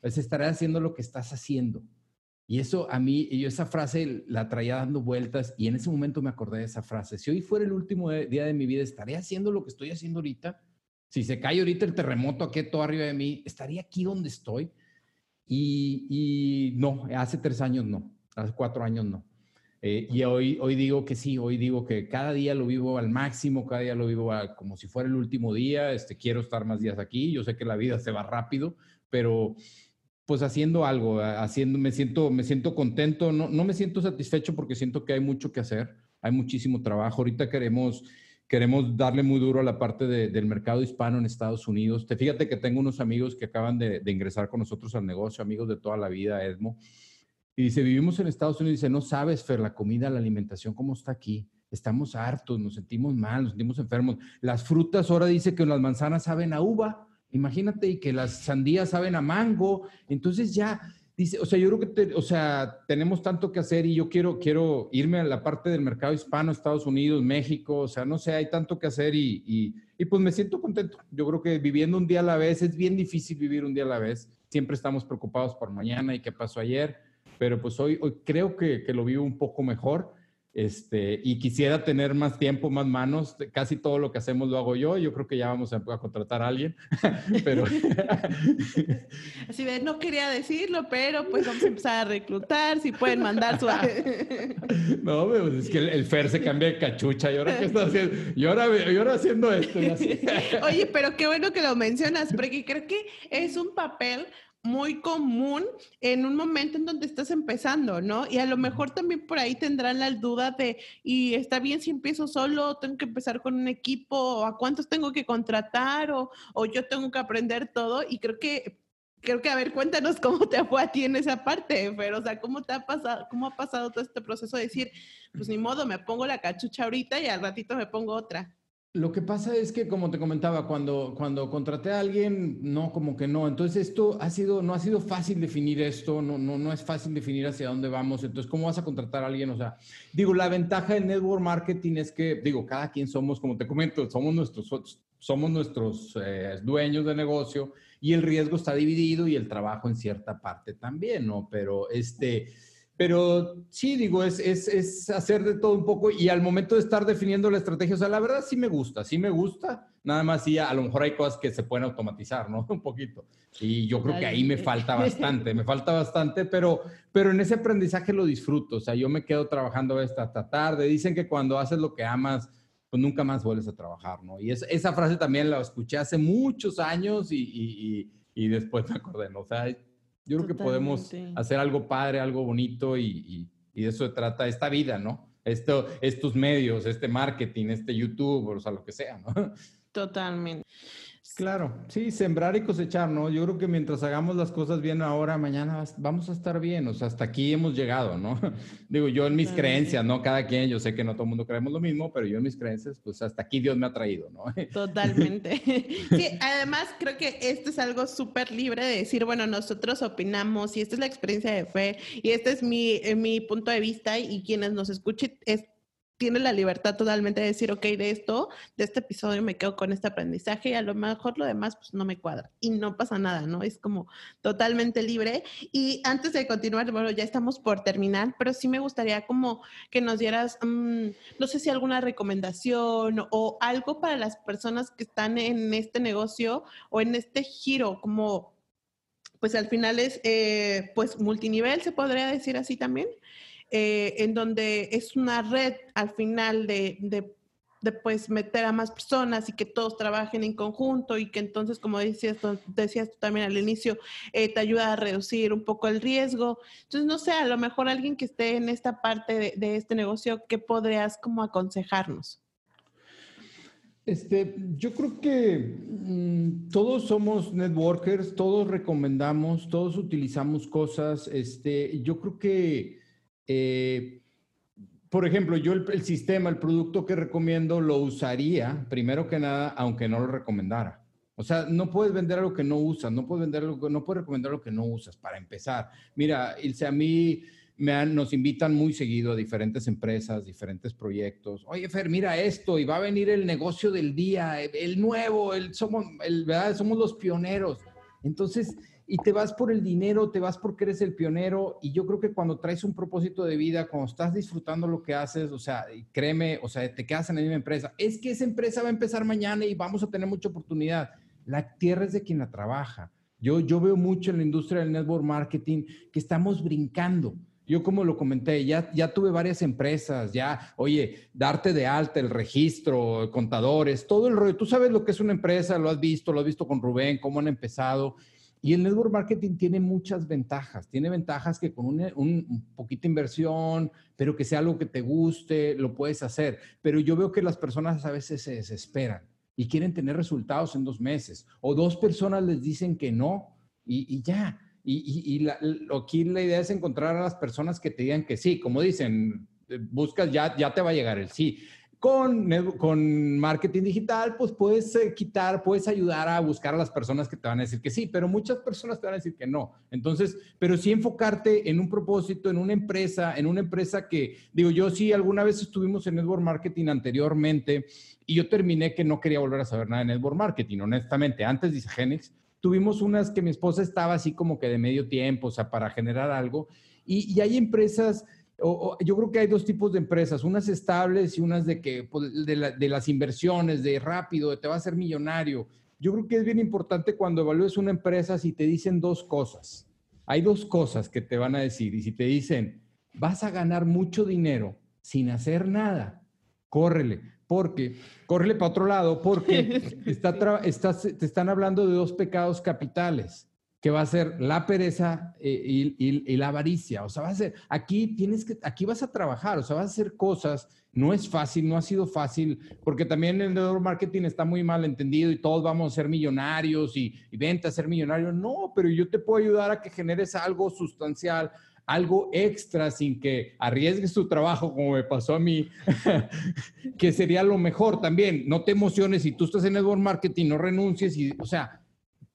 pues estaré haciendo lo que estás haciendo. Y eso a mí, yo esa frase la traía dando vueltas y en ese momento me acordé de esa frase. Si hoy fuera el último día de mi vida, ¿estaré haciendo lo que estoy haciendo ahorita? Si se cae ahorita el terremoto aquí todo arriba de mí, ¿estaría aquí donde estoy? Y, y no, hace tres años no hace cuatro años no. Eh, y hoy, hoy digo que sí, hoy digo que cada día lo vivo al máximo, cada día lo vivo como si fuera el último día, este, quiero estar más días aquí, yo sé que la vida se va rápido, pero pues haciendo algo, haciendo, me siento, me siento contento, no, no me siento satisfecho porque siento que hay mucho que hacer, hay muchísimo trabajo, ahorita queremos, queremos darle muy duro a la parte del mercado hispano en Estados Unidos. Te fíjate que tengo unos amigos que acaban de, de ingresar con nosotros al negocio, amigos de toda la vida, Edmo, y dice, vivimos en Estados Unidos, dice, no sabes, Fer, la comida, la alimentación, cómo está aquí. Estamos hartos, nos sentimos mal, nos sentimos enfermos. Las frutas, ahora dice que las manzanas saben a uva, imagínate, y que las sandías saben a mango. Entonces ya, dice, o sea, yo creo que, o sea, tenemos tanto que hacer y yo quiero, quiero irme a la parte del mercado hispano, Estados Unidos, México, o sea, no sé, hay tanto que hacer y, y, y pues me siento contento. Yo creo que viviendo un día a la vez, es bien difícil vivir un día a la vez. Siempre estamos preocupados por mañana y qué pasó ayer pero pues hoy, hoy creo que, que, lo vivo un poco mejor. Este, y quisiera tener más tiempo, más manos. Casi todo lo que hacemos lo hago yo. Yo creo que ya vamos a, contratar a alguien, pero... Así de, no quería decirlo, pero pues vamos a empezar a reclutar, si pueden mandar su... no, pues es que el, Fer se cambia de cachucha. ¿Y ahora qué está haciendo? Y ahora, y ahora haciendo esto. Oye, pero qué bueno que lo mencionas, porque creo que es un papel muy común en un momento en donde estás empezando, ¿no? Y a lo mejor también por ahí tendrán la duda de, ¿y está bien si empiezo solo? ¿Tengo que empezar con un equipo? ¿O a cuántos tengo que contratar? ¿O, o yo tengo que aprender todo? Y creo que creo que, a ver, cuéntanos cómo te fue a ti en esa parte, pero, o sea, ¿cómo te ha pasado, cómo ha pasado todo este proceso de decir, pues ni modo, me pongo la cachucha ahorita y al ratito me pongo otra? Lo que pasa es que, como te comentaba, cuando, cuando contraté a alguien, no, como que no. Entonces, esto ha sido, no ha sido fácil definir esto, no, no, no es fácil definir hacia dónde vamos. Entonces, ¿cómo vas a contratar a alguien? O sea, digo, la ventaja del network marketing es que, digo, cada quien somos, como te comento, somos nuestros, somos nuestros eh, dueños de negocio y el riesgo está dividido y el trabajo en cierta parte también, ¿no? Pero este pero sí, digo, es, es, es, hacer de todo un poco y al momento de estar definiendo la estrategia, o sea, la verdad sí me gusta, sí me gusta, nada más sí, a lo mejor hay cosas que se pueden automatizar, ¿no? Un poquito. Y yo creo que ahí me falta bastante, me falta bastante, pero, pero en ese aprendizaje lo disfruto, o sea, yo me quedo trabajando hasta tarde. Dicen que cuando haces lo que amas, pues nunca más vuelves a trabajar, ¿no? Y esa frase también la escuché hace muchos años y, y, y después me acordé, ¿no? O sea, yo creo que podemos hacer algo padre, algo bonito y, y, de eso se trata esta vida, ¿no? Esto, estos medios, este marketing, este YouTube, o sea, lo que sea, ¿no? Totalmente. Claro, sí, sembrar y cosechar, ¿no? Yo creo que mientras hagamos las cosas bien ahora, mañana vamos a estar bien, o sea, hasta aquí hemos llegado, ¿no? Digo, yo en mis creencias, ¿no? Cada quien, yo sé que no todo el mundo creemos lo mismo, pero yo en mis creencias, pues hasta aquí Dios me ha traído, ¿no? Totalmente. Sí, además creo que esto es algo súper libre de decir, bueno, nosotros opinamos y esta es la experiencia de fe y este es mi, eh, mi punto de vista y quienes nos escuchen, es tiene la libertad totalmente de decir, ok, de esto, de este episodio me quedo con este aprendizaje y a lo mejor lo demás pues no me cuadra y no pasa nada, ¿no? Es como totalmente libre. Y antes de continuar, bueno, ya estamos por terminar, pero sí me gustaría como que nos dieras, mm, no sé si alguna recomendación o algo para las personas que están en este negocio o en este giro, como pues al final es eh, pues multinivel, se podría decir así también. Eh, en donde es una red al final de, de, pues, meter a más personas y que todos trabajen en conjunto y que entonces, como decías, decías tú también al inicio, eh, te ayuda a reducir un poco el riesgo. Entonces, no sé, a lo mejor alguien que esté en esta parte de, este negocio, ¿qué podrías como aconsejarnos? Este, yo creo que mm, todos somos networkers, todos recomendamos, todos utilizamos cosas. Este, yo creo que eh, por ejemplo, yo el, sistema, el producto que recomiendo, lo usaría primero que nada, aunque no lo recomendara. O sea, no puedes vender algo que no usas, no puedes vender algo, no puedes recomendar lo que no usas para empezar. Mira, Ilse, a mí me nos invitan muy seguido a diferentes empresas, diferentes proyectos. Oye, Fer, mira esto, y va a venir el negocio del día, el nuevo, el, somos, el, ¿verdad? somos los pioneros. Entonces, y te vas por el dinero, te vas porque eres el pionero y yo creo que cuando traes un propósito de vida, cuando estás disfrutando lo que haces, o sea, créeme, o sea, te quedas en la misma empresa, es que esa empresa va a empezar mañana y vamos a tener mucha oportunidad. La tierra es de quien la trabaja. Yo, yo veo mucho en la industria del network marketing que estamos brincando. Yo como lo comenté, ya, ya tuve varias empresas, ya, oye, darte de alta, el registro, contadores, todo el rollo. Tú sabes lo que es una empresa, lo has visto, lo has visto con Rubén, cómo han empezado. Y el network marketing tiene muchas ventajas. Tiene ventajas que con un, un, poquito inversión, pero que sea algo que te guste, lo puedes hacer. Pero yo veo que las personas a veces se desesperan y quieren tener resultados en dos meses. O dos personas les dicen que no y, ya. Y, y, aquí la idea es encontrar a las personas que te digan que sí. Como dicen, buscas, ya, ya te va a llegar el sí. Con, marketing digital, pues puedes eh, quitar, puedes ayudar a buscar a las personas que te van a decir que sí, pero muchas personas te van a decir que no. Entonces, pero sí enfocarte en un propósito, en una empresa, en una empresa que, digo, yo sí, alguna vez estuvimos en network marketing anteriormente y yo terminé que no quería volver a saber nada de network marketing, honestamente. Antes de Genix, tuvimos unas que mi esposa estaba así como que de medio tiempo, o sea, para generar algo. Y hay empresas yo creo que hay dos tipos de empresas, unas estables y unas de que pues, de, las inversiones, de rápido, de te va a ser millonario. Yo creo que es bien importante cuando evalúes una empresa si te dicen dos cosas. Hay dos cosas que te van a decir y si te dicen, vas a ganar mucho dinero sin hacer nada, córrele, porque, córrele para otro lado, porque está, te están hablando de dos pecados capitales que va a ser la pereza eh, y, la avaricia. O sea, va a ser, aquí tienes que, aquí vas a trabajar, o sea, vas a hacer cosas. No es fácil, no ha sido fácil, porque también el network marketing está muy mal entendido y todos vamos a ser millonarios y, y a ser millonario. No, pero yo te puedo ayudar a que generes algo sustancial, algo extra sin que arriesgues tu trabajo, como me pasó a mí, que sería lo mejor también. No te emociones si tú estás en network marketing, no renuncies y, o sea,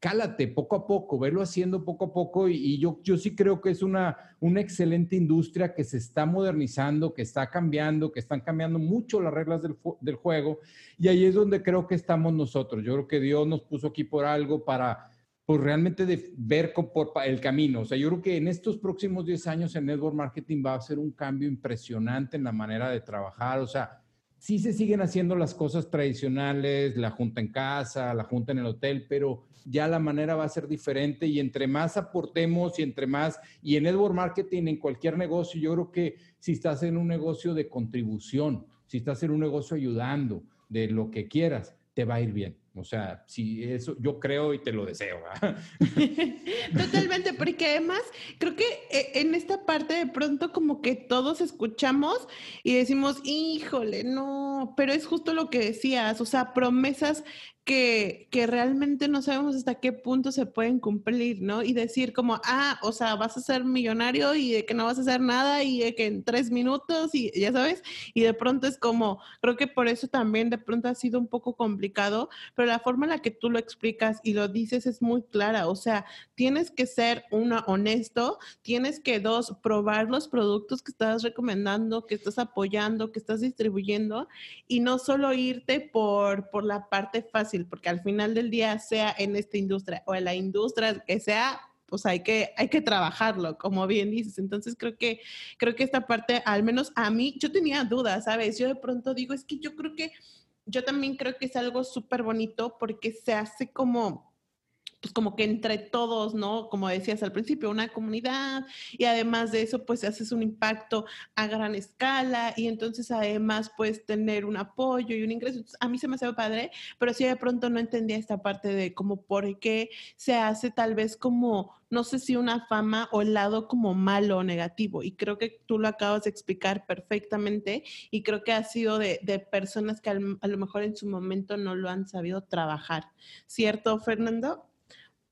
cálate poco a poco, velo haciendo poco a poco y, yo, yo sí creo que es una, una excelente industria que se está modernizando, que está cambiando, que están cambiando mucho las reglas del, del juego y ahí es donde creo que estamos nosotros. Yo creo que Dios nos puso aquí por algo para pues realmente de ver por el camino. O sea, yo creo que en estos próximos 10 años el network marketing va a ser un cambio impresionante en la manera de trabajar. O sea, sí se siguen haciendo las cosas tradicionales, la junta en casa, la junta en el hotel, pero ya la manera va a ser diferente y entre más aportemos y entre más, y en network marketing, en cualquier negocio, yo creo que si estás en un negocio de contribución, si estás en un negocio ayudando, de lo que quieras, te va a ir bien. O sea, si eso yo creo y te lo deseo. Totalmente, porque además creo que eh, en esta parte de pronto como que todos escuchamos y decimos, híjole, no, pero es justo lo que decías, o sea, promesas que, que, realmente no sabemos hasta qué punto se pueden cumplir, ¿no? Y decir como, ah, o sea, vas a ser millonario y de que no vas a hacer nada y de que en tres minutos y ya sabes, y de pronto es como, creo que por eso también de pronto ha sido un poco complicado, pero la forma en la que tú lo explicas y lo dices es muy clara, o sea, tienes que ser, uno, honesto, tienes que, dos, probar los productos que estás recomendando, que estás apoyando, que estás distribuyendo y no solo irte por, por la parte fácil porque al final del día, sea en esta industria o en la industria que sea, pues hay que, hay que trabajarlo, como bien dices. Entonces creo que, creo que esta parte, al menos a mí, yo tenía dudas, ¿sabes? Yo de pronto digo, es que yo creo que, yo también creo que es algo súper bonito porque se hace como pues como que entre todos, ¿no? Como decías al principio, una comunidad y además de eso, pues haces un impacto a gran escala y entonces además puedes tener un apoyo y un ingreso. a mí se me hace padre, pero sí de pronto no entendía esta parte de como por qué se hace tal vez como, no sé si una fama o el lado como malo o negativo. Y creo que tú lo acabas de explicar perfectamente y creo que ha sido de, de personas que a lo mejor en su momento no lo han sabido trabajar. ¿Cierto, Fernando?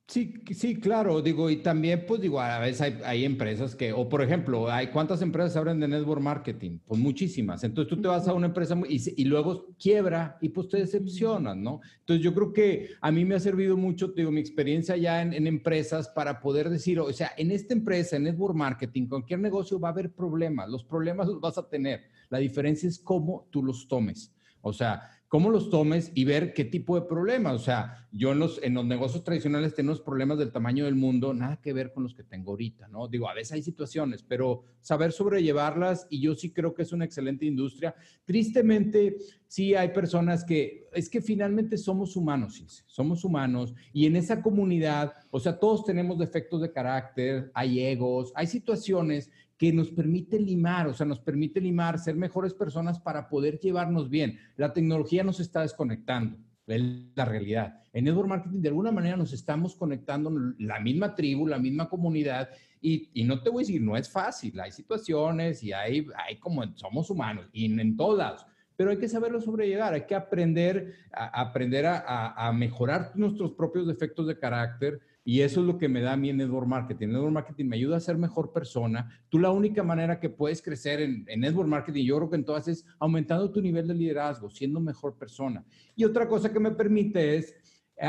Sí, sí, claro, digo, y también, pues digo, a veces hay, hay, empresas que, o por ejemplo, hay ¿cuántas empresas abren de network marketing? Pues muchísimas. Entonces tú te vas a una empresa y, y luego quiebra y pues te decepcionas, ¿no? Entonces yo creo que a mí me ha servido mucho, digo, mi experiencia ya en, en empresas para poder decir, o sea, en esta empresa, en network marketing, cualquier negocio va a haber problemas, los problemas los vas a tener. La diferencia es cómo tú los tomes. O sea, cómo los tomes y ver qué tipo de problemas. O sea, yo en los, en los negocios tradicionales tengo problemas del tamaño del mundo, nada que ver con los que tengo ahorita, ¿no? Digo, a veces hay situaciones, pero saber sobrellevarlas y yo sí creo que es una excelente industria. Tristemente, sí hay personas que, es que finalmente somos humanos, sí, somos humanos y en esa comunidad, o sea, todos tenemos defectos de carácter, hay egos, hay situaciones que nos permite limar, o sea, nos permite limar, ser mejores personas para poder llevarnos bien. La tecnología nos está desconectando, es la realidad. En Network Marketing, de alguna manera, nos estamos conectando la misma tribu, la misma comunidad, y, y no te voy a decir, no es fácil, hay situaciones y hay, hay como somos humanos, y en, todos lados pero hay que saberlo sobrellevar, hay que aprender a, aprender a, a, mejorar nuestros propios defectos de carácter, y eso es lo que me da a mí en Network Marketing. Network Marketing me ayuda a ser mejor persona. Tú la única manera que puedes crecer en, en Network Marketing, yo creo que en todas es aumentando tu nivel de liderazgo, siendo mejor persona. Y otra cosa que me permite es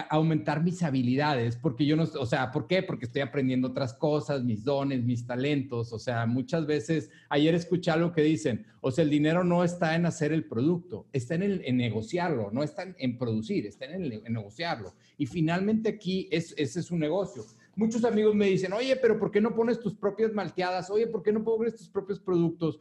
aumentar mis habilidades, porque yo no, o sea, ¿por qué? Porque estoy aprendiendo otras cosas, mis dones, mis talentos, o sea, muchas veces, ayer escuché algo que dicen, o sea, el dinero no está en hacer el producto, está en, el, en negociarlo, no está en, producir, está en, el, en, negociarlo. Y finalmente aquí es, ese es un negocio. Muchos amigos me dicen, oye, pero ¿por qué no pones tus propias malteadas? Oye, ¿por qué no pones tus propios productos?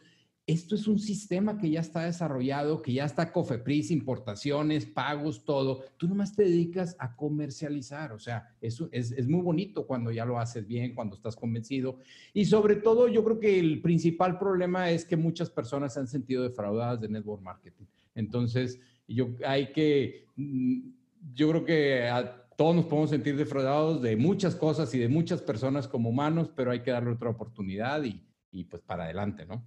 Esto es un sistema que ya está desarrollado, que ya está COFEPRIS, importaciones, pagos, todo. Tú nomás te dedicas a comercializar. O sea, eso es, es, muy bonito cuando ya lo haces bien, cuando estás convencido. Y sobre todo, yo creo que el principal problema es que muchas personas se han sentido defraudadas de network marketing. Entonces, yo hay que, mm, yo creo que todos nos podemos sentir defraudados de muchas cosas y de muchas personas como humanos, pero hay que darle otra oportunidad y, y pues para adelante, ¿no?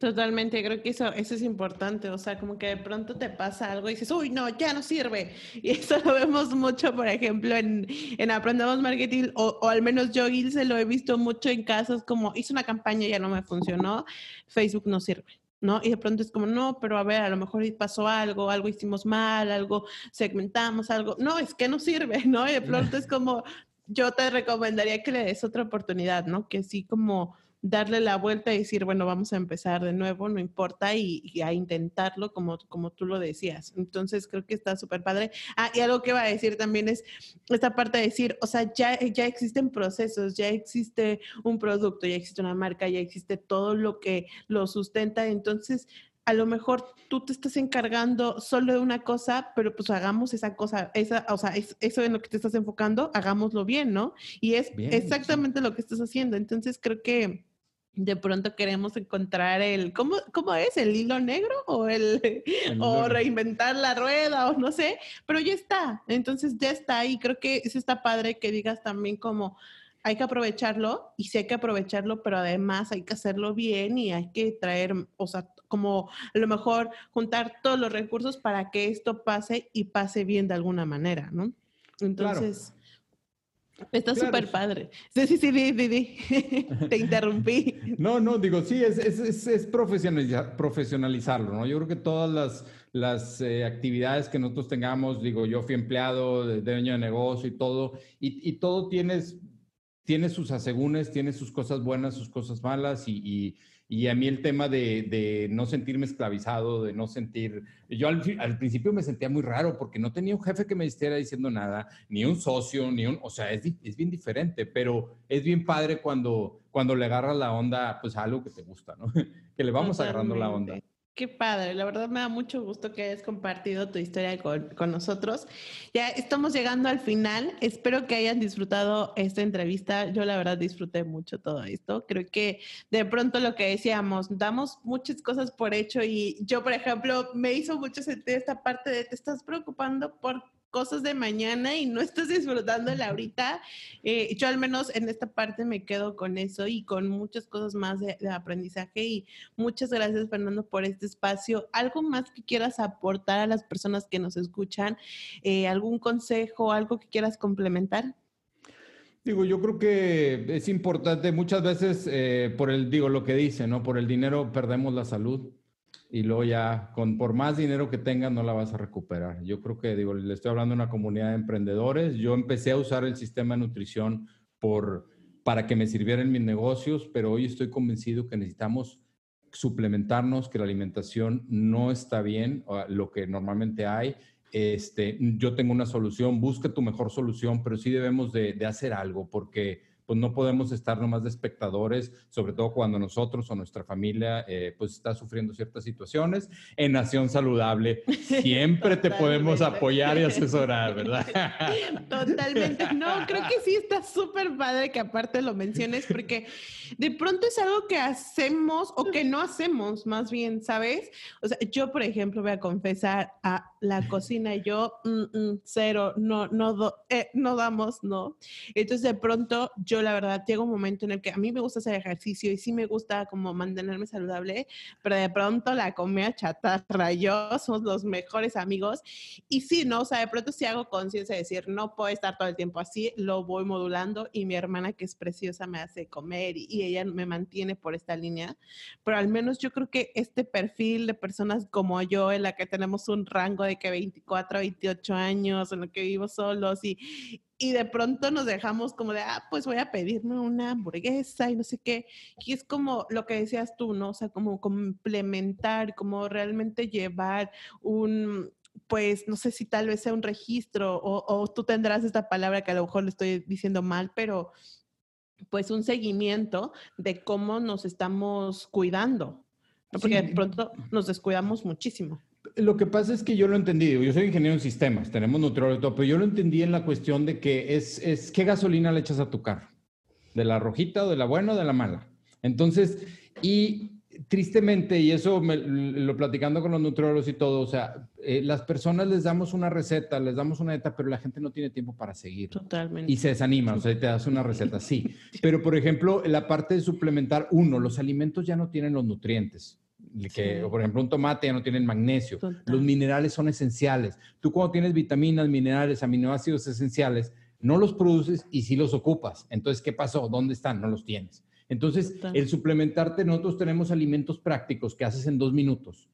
Totalmente, creo que eso, eso es importante, o sea, como que de pronto te pasa algo y dices, uy, no, ya no sirve. Y eso lo vemos mucho, por ejemplo, en, en Aprendamos Marketing, o, o, al menos yo, se lo he visto mucho en casos como, hice una campaña y ya no me funcionó, Facebook no sirve. ¿no? Y de pronto es como, no, pero a ver, a lo mejor pasó algo, algo hicimos mal, algo segmentamos, algo, no, es que no sirve, ¿no? Y de pronto es como, yo te recomendaría que le des otra oportunidad, ¿no? Que sí como darle la vuelta y decir, bueno, vamos a empezar de nuevo, no importa, y, a intentarlo como, como tú lo decías. Entonces, creo que está súper padre. Ah, y algo que va a decir también es esta parte de decir, o sea, ya, ya existen procesos, ya existe un producto, ya existe una marca, ya existe todo lo que lo sustenta. Entonces, a lo mejor tú te estás encargando solo de una cosa, pero pues hagamos esa cosa, esa, o sea, eso en lo que te estás enfocando, hagámoslo bien, ¿no? Y es exactamente lo que estás haciendo. Entonces creo que de pronto queremos encontrar el, ¿cómo, cómo es? ¿El hilo negro? O, el, o reinventar la rueda o no sé, pero ya está, entonces ya está ahí. Creo que eso está padre que digas también como hay que aprovecharlo y sí hay que aprovecharlo, pero además hay que hacerlo bien y hay que traer, o sea, como a lo mejor juntar todos los recursos para que esto pase y pase bien de alguna manera, ¿no? Entonces... Está súper padre. Sí, sí, sí, di, di, Te interrumpí. No, no, digo, sí, es, es, es, profesionalizarlo, ¿no? Yo creo que todas las, las eh, actividades que nosotros tengamos, digo, yo fui empleado, de, dueño de negocio y todo, y, y todo tienes, tiene sus asegúnes, tiene sus cosas buenas, sus cosas malas, y, y y a mí el tema de, no sentirme esclavizado, de no sentir... Yo al, al, principio me sentía muy raro porque no tenía un jefe que me estuviera diciendo nada, ni un socio, ni un... O sea, es, es bien diferente, pero es bien padre cuando, cuando le agarras la onda pues a algo que te gusta, ¿no? que le vamos agarrando la onda. Qué padre, la verdad me da mucho gusto que hayas compartido tu historia con, con, nosotros. Ya estamos llegando al final, espero que hayan disfrutado esta entrevista. Yo la verdad disfruté mucho todo esto. Creo que de pronto lo que decíamos, damos muchas cosas por hecho y yo, por ejemplo, me hizo mucho sentir esta parte de te estás preocupando por cosas de mañana y no estás disfrutando la ahorita. Eh, yo al menos en esta parte me quedo con eso y con muchas cosas más de, aprendizaje y muchas gracias Fernando por este espacio. ¿Algo más que quieras aportar a las personas que nos escuchan? Eh, ¿Algún consejo, algo que quieras complementar? Digo, yo creo que es importante, muchas veces eh, por el, digo, lo que dice, ¿no? Por el dinero perdemos la salud y luego ya, con, por más dinero que tengas, no la vas a recuperar. Yo creo que, digo, le estoy hablando a una comunidad de emprendedores. Yo empecé a usar el sistema de nutrición por, para que me sirviera en mis negocios, pero hoy estoy convencido que necesitamos suplementarnos, que la alimentación no está bien, lo que normalmente hay. Este, yo tengo una solución, busca tu mejor solución, pero sí debemos de, de hacer algo porque pues no podemos estar nomás de espectadores, sobre todo cuando nosotros o nuestra familia eh, pues está sufriendo ciertas situaciones. En Nación Saludable siempre te podemos apoyar y asesorar, ¿verdad? Totalmente. No, creo que sí está súper padre que aparte lo menciones porque de pronto es algo que hacemos o que no hacemos, más bien, ¿sabes? O sea, yo, por ejemplo, voy a confesar a la cocina, yo, mm, mm, cero, no, no, eh, no damos, no. Entonces, de pronto, yo la verdad llega un momento en el que a mí me gusta hacer ejercicio y sí me gusta como mantenerme saludable, pero de pronto la comida chatarra, yo somos los mejores amigos y sí, ¿no? O sea, de pronto sí hago conciencia de decir, no puedo estar todo el tiempo así, lo voy modulando y mi hermana que es preciosa me hace comer y, y ella me mantiene por esta línea, pero al menos yo creo que este perfil de personas como yo, en la que tenemos un rango de que 24, 28 años, en lo que vivo solos y, y de pronto nos dejamos como de, ah, pues voy a pedirme una hamburguesa y no sé qué. Y es como lo que decías tú, ¿no? O sea, como complementar, como realmente llevar un, pues no sé si tal vez sea un registro o, o tú tendrás esta palabra que a lo mejor le estoy diciendo mal, pero pues un seguimiento de cómo nos estamos cuidando, porque de pronto nos descuidamos muchísimo. Lo que pasa es que yo lo entendí, yo soy ingeniero en sistemas, tenemos nutriólogo y todo, pero yo lo entendí en la cuestión de que es, es qué gasolina le echas a tu carro, de la rojita o de la buena o de la mala. Entonces, y tristemente, y eso lo platicando con los nutriólogos y todo, o sea, eh, las personas les damos una receta, les damos una dieta, pero la gente no tiene tiempo para seguir. Totalmente. Y se desanima, o sea, te das una receta, sí. Pero, por ejemplo, la parte de suplementar, uno, los alimentos ya no tienen los nutrientes. Que, por ejemplo, un tomate ya no tiene magnesio. Los minerales son esenciales. Tú cuando tienes vitaminas, minerales, aminoácidos esenciales, no los produces y sí los ocupas. Entonces, ¿qué pasó? ¿Dónde están? No los tienes. Entonces, el suplementarte, nosotros tenemos alimentos prácticos que haces en dos minutos,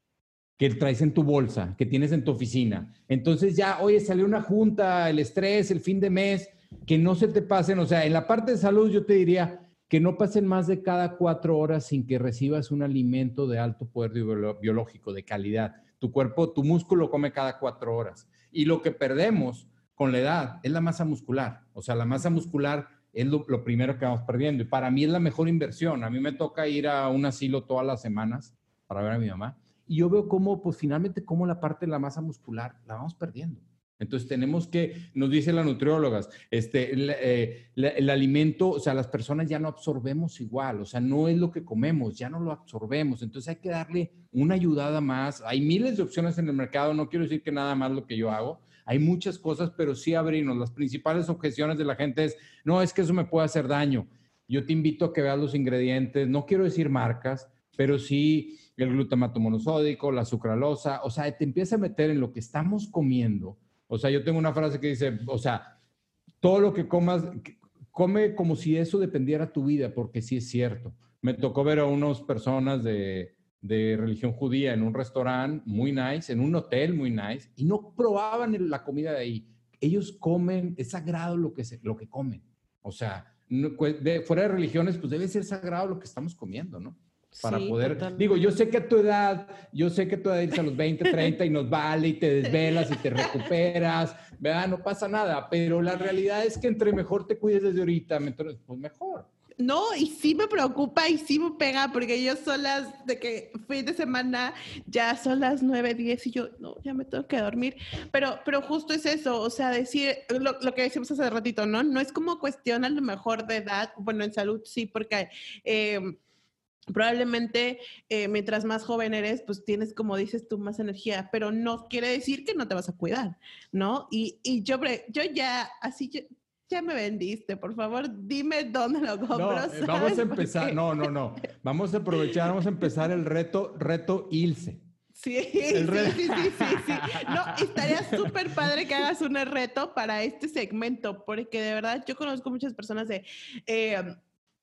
que traes en tu bolsa, que tienes en tu oficina. Entonces ya, oye, salió una junta, el estrés, el fin de mes, que no se te pasen. O sea, en la parte de salud yo te diría que no pasen más de cada cuatro horas sin que recibas un alimento de alto poder biológico, de calidad. Tu cuerpo, tu músculo come cada cuatro horas. Y lo que perdemos con la edad es la masa muscular. O sea, la masa muscular es lo, primero que vamos perdiendo. Y para mí es la mejor inversión. A mí me toca ir a un asilo todas las semanas para ver a mi mamá. Y yo veo cómo, pues finalmente, cómo la parte de la masa muscular la vamos perdiendo. Entonces tenemos que, nos dice la nutriólogas, este, el, eh, el, alimento, o sea, las personas ya no absorbemos igual, o sea, no es lo que comemos, ya no lo absorbemos. Entonces hay que darle una ayudada más. Hay miles de opciones en el mercado, no quiero decir que nada más lo que yo hago, hay muchas cosas, pero sí abrirnos. Las principales objeciones de la gente es, no, es que eso me puede hacer daño. Yo te invito a que veas los ingredientes, no quiero decir marcas, pero sí el glutamato monosódico, la sucralosa, o sea, te empieza a meter en lo que estamos comiendo. O sea, yo tengo una frase que dice, o sea, todo lo que comas, come como si eso dependiera tu vida, porque sí es cierto. Me tocó ver a unas personas de, de religión judía en un restaurante muy nice, en un hotel muy nice, y no probaban la comida de ahí. Ellos comen, es sagrado lo que, se, lo que comen. O sea, pues, de, fuera de religiones, pues debe ser sagrado lo que estamos comiendo, ¿no? Para poder, digo, yo sé que a tu edad, yo sé que tu edad a los 20, 30 y nos vale y te desvelas y te recuperas, ¿verdad? No pasa nada, pero la realidad es que entre mejor te cuides desde ahorita, pues mejor. No, y sí me preocupa y sí me pega porque yo son las de que fin de semana ya son las 9, 10 y yo, no, ya me tengo que dormir. Pero, pero justo es eso, o sea, decir lo, que decimos hace ratito, ¿no? No es como cuestión a lo mejor de edad, bueno, en salud sí, porque... Eh, probablemente eh, mientras más joven eres, pues tienes, como dices tú, más energía, pero no quiere decir que no te vas a cuidar, ¿no? Y, y yo, yo ya, así, ya me vendiste, por favor, dime dónde lo compro. No, eh, vamos a empezar, no, no, no. Vamos a aprovechar, vamos a empezar el reto, reto Ilse. Sí, sí, sí, sí, sí, No, estaría súper padre que hagas un reto para este segmento, porque de verdad yo conozco muchas personas de, eh,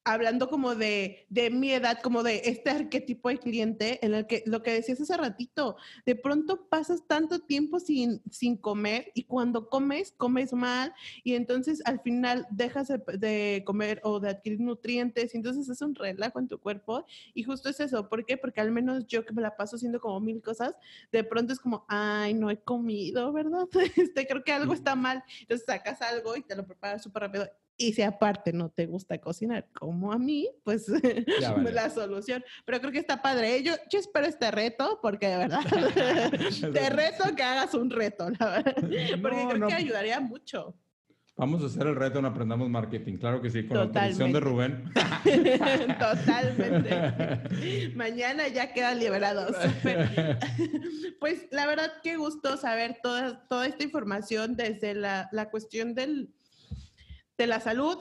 hablando como de, de, mi edad, como de este arquetipo de cliente, en el que lo que decías hace ratito, de pronto pasas tanto tiempo sin, sin comer y cuando comes, comes mal y entonces al final dejas de, comer o de adquirir nutrientes y entonces es un relajo en tu cuerpo y justo es eso, ¿por qué? Porque al menos yo que me la paso haciendo como mil cosas, de pronto es como, ay, no he comido, ¿verdad? Este, creo que algo está mal, entonces sacas algo y te lo preparas súper rápido y si aparte no te gusta cocinar como a mí, pues la solución. Pero creo que está padre. Yo, yo espero este reto porque de verdad te reto que hagas un reto, la verdad. Porque creo que ayudaría mucho. Vamos a hacer el reto en Aprendamos Marketing, claro que sí, con la autorización de Rubén. Totalmente. Mañana ya quedan liberados. pues la verdad, qué gusto saber toda, toda esta información desde la, la cuestión del, de la salud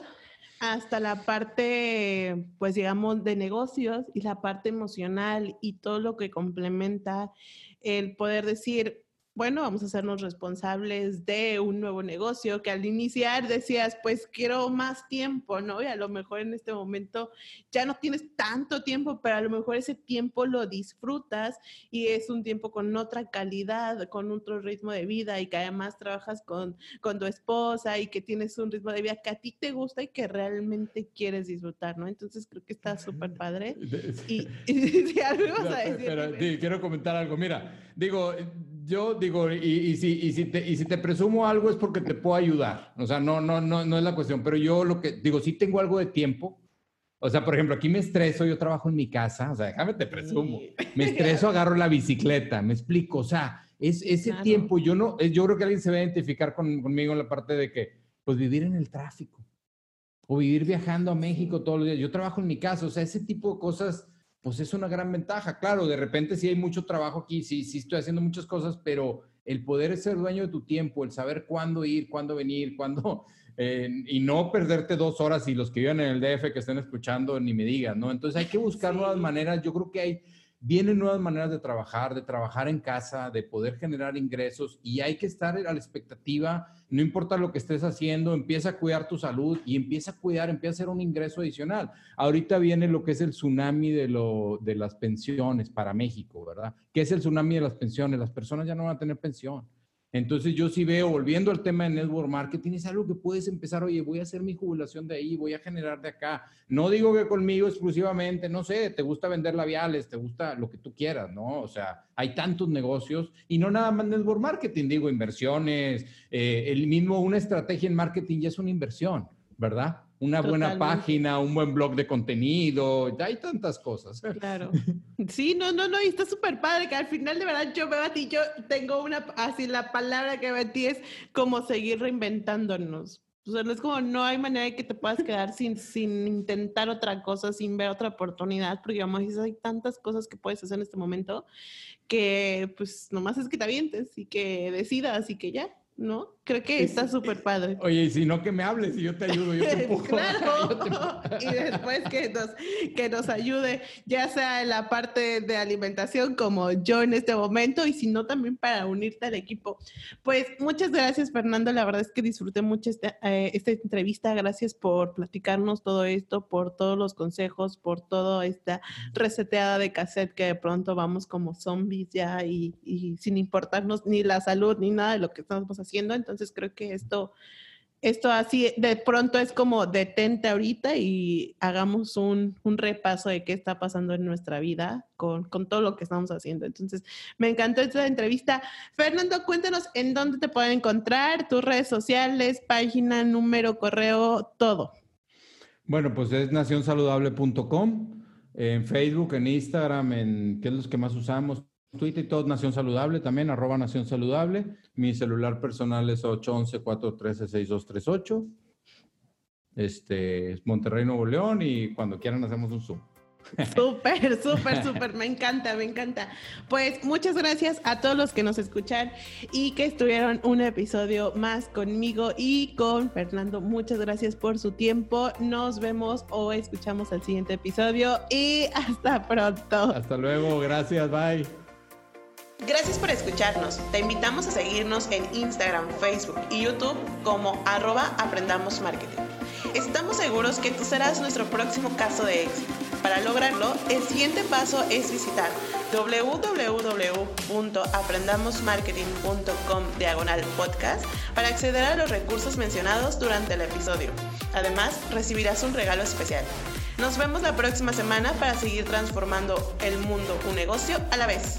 hasta la parte, pues digamos, de negocios y la parte emocional y todo lo que complementa el poder decir, bueno, vamos a hacernos responsables de un nuevo negocio que al iniciar decías, pues quiero más tiempo, ¿no? Y a lo mejor en este momento ya no tienes tanto tiempo, pero a lo mejor ese tiempo lo disfrutas y es un tiempo con otra calidad, con otro ritmo de vida y que además trabajas con, con tu esposa y que tienes un ritmo de vida que a ti te gusta y que realmente quieres disfrutar, ¿no? Entonces creo que está súper padre. Y, si algo ibas a decir. Pero, quiero comentar algo. Mira, digo, yo digo, y, si, y, si te, y si te presumo algo es porque te puedo ayudar. O sea, no, no, no, no es la cuestión. Pero yo lo que digo, sí tengo algo de tiempo. O sea, por ejemplo, aquí me estreso, yo trabajo en mi casa. O sea, déjame te presumo. Me estreso, agarro la bicicleta, me explico. O sea, es ese tiempo. Yo no, yo creo que alguien se va a identificar conmigo en la parte de que, pues vivir en el tráfico o vivir viajando a México todos los días. Yo trabajo en mi casa. O sea, ese tipo de cosas pues es una gran ventaja. Claro, de repente sí hay mucho trabajo aquí, sí, sí estoy haciendo muchas cosas, pero el poder ser dueño de tu tiempo, el saber cuándo ir, cuándo venir, cuándo, eh, y no perderte dos horas y los que viven en el DF que estén escuchando ni me digan, ¿no? Entonces hay que buscar nuevas maneras. Yo creo que hay vienen nuevas maneras de trabajar, de trabajar en casa, de poder generar ingresos y hay que estar a la expectativa, no importa lo que estés haciendo, empieza a cuidar tu salud y empieza a cuidar, empieza a hacer un ingreso adicional. Ahorita viene lo que es el tsunami de, lo, de las pensiones para México, ¿verdad? ¿Qué es el tsunami de las pensiones? Las personas ya no van a tener pensión. Entonces yo sí veo, volviendo al tema de network marketing, es algo que puedes empezar, oye, voy a hacer mi jubilación de ahí, voy a generar de acá. No digo que conmigo exclusivamente, no sé, te gusta vender labiales, te gusta lo que tú quieras, ¿no? O sea, hay tantos negocios y no nada más network marketing, digo, inversiones, eh, el mismo, una estrategia en marketing ya es una inversión, ¿verdad? Una buena página, un buen blog de contenido, ya hay tantas cosas. Claro. Sí, no, no, no, y está súper padre que al final de verdad yo veo a ti, yo tengo una, así la palabra que veo a ti es como seguir reinventándonos. O sea, no es como, no hay manera de que te puedas quedar sin, sin intentar otra cosa, sin ver otra oportunidad, porque vamos, hay tantas cosas que puedes hacer en este momento que pues nomás es que te avientes y que decidas y que ya. ¿No? Creo que está súper padre. Oye, y si no, que me hables y yo te ayudo, yo te claro, y después que nos, que nos ayude, ya sea en la parte de alimentación como yo en este momento, y si no, también para unirte al equipo. Pues muchas gracias, Fernando. La verdad es que disfruté mucho esta, eh, esta entrevista. Gracias por platicarnos todo esto, por todos los consejos, por toda esta reseteada de cassette que de pronto vamos como zombies ya y, y sin importarnos ni la salud ni nada de lo que estamos pasando haciendo. Entonces creo que esto, esto así de pronto es como detente ahorita y hagamos un, un repaso de qué está pasando en nuestra vida con, con, todo lo que estamos haciendo. Entonces, me encantó esta entrevista. Fernando, cuéntanos en dónde te pueden encontrar, tus redes sociales, página, número, correo, todo. Bueno, pues es nacionsaludable.com, en Facebook, en Instagram, en qué es los que más usamos, Twitter y todo, Nación Saludable también, arroba Nación Saludable. Mi celular personal es 811-413-6238. Este es Monterrey, Nuevo León y cuando quieran hacemos un Zoom. Súper, súper, súper, me encanta, me encanta. Pues muchas gracias a todos los que nos escuchan y que estuvieron un episodio más conmigo y con Fernando. Muchas gracias por su tiempo. Nos vemos o escuchamos al siguiente episodio y hasta pronto. Hasta luego, gracias, bye. Gracias por escucharnos. Te invitamos a seguirnos en Instagram, Facebook y YouTube como arroba Aprendamos Marketing. Estamos seguros que tú serás nuestro próximo caso de éxito. Para lograrlo, el siguiente paso es visitar www.aprendamosmarketing.com diagonal podcast para acceder a los recursos mencionados durante el episodio. Además, recibirás un regalo especial. Nos vemos la próxima semana para seguir transformando el mundo un negocio a la vez.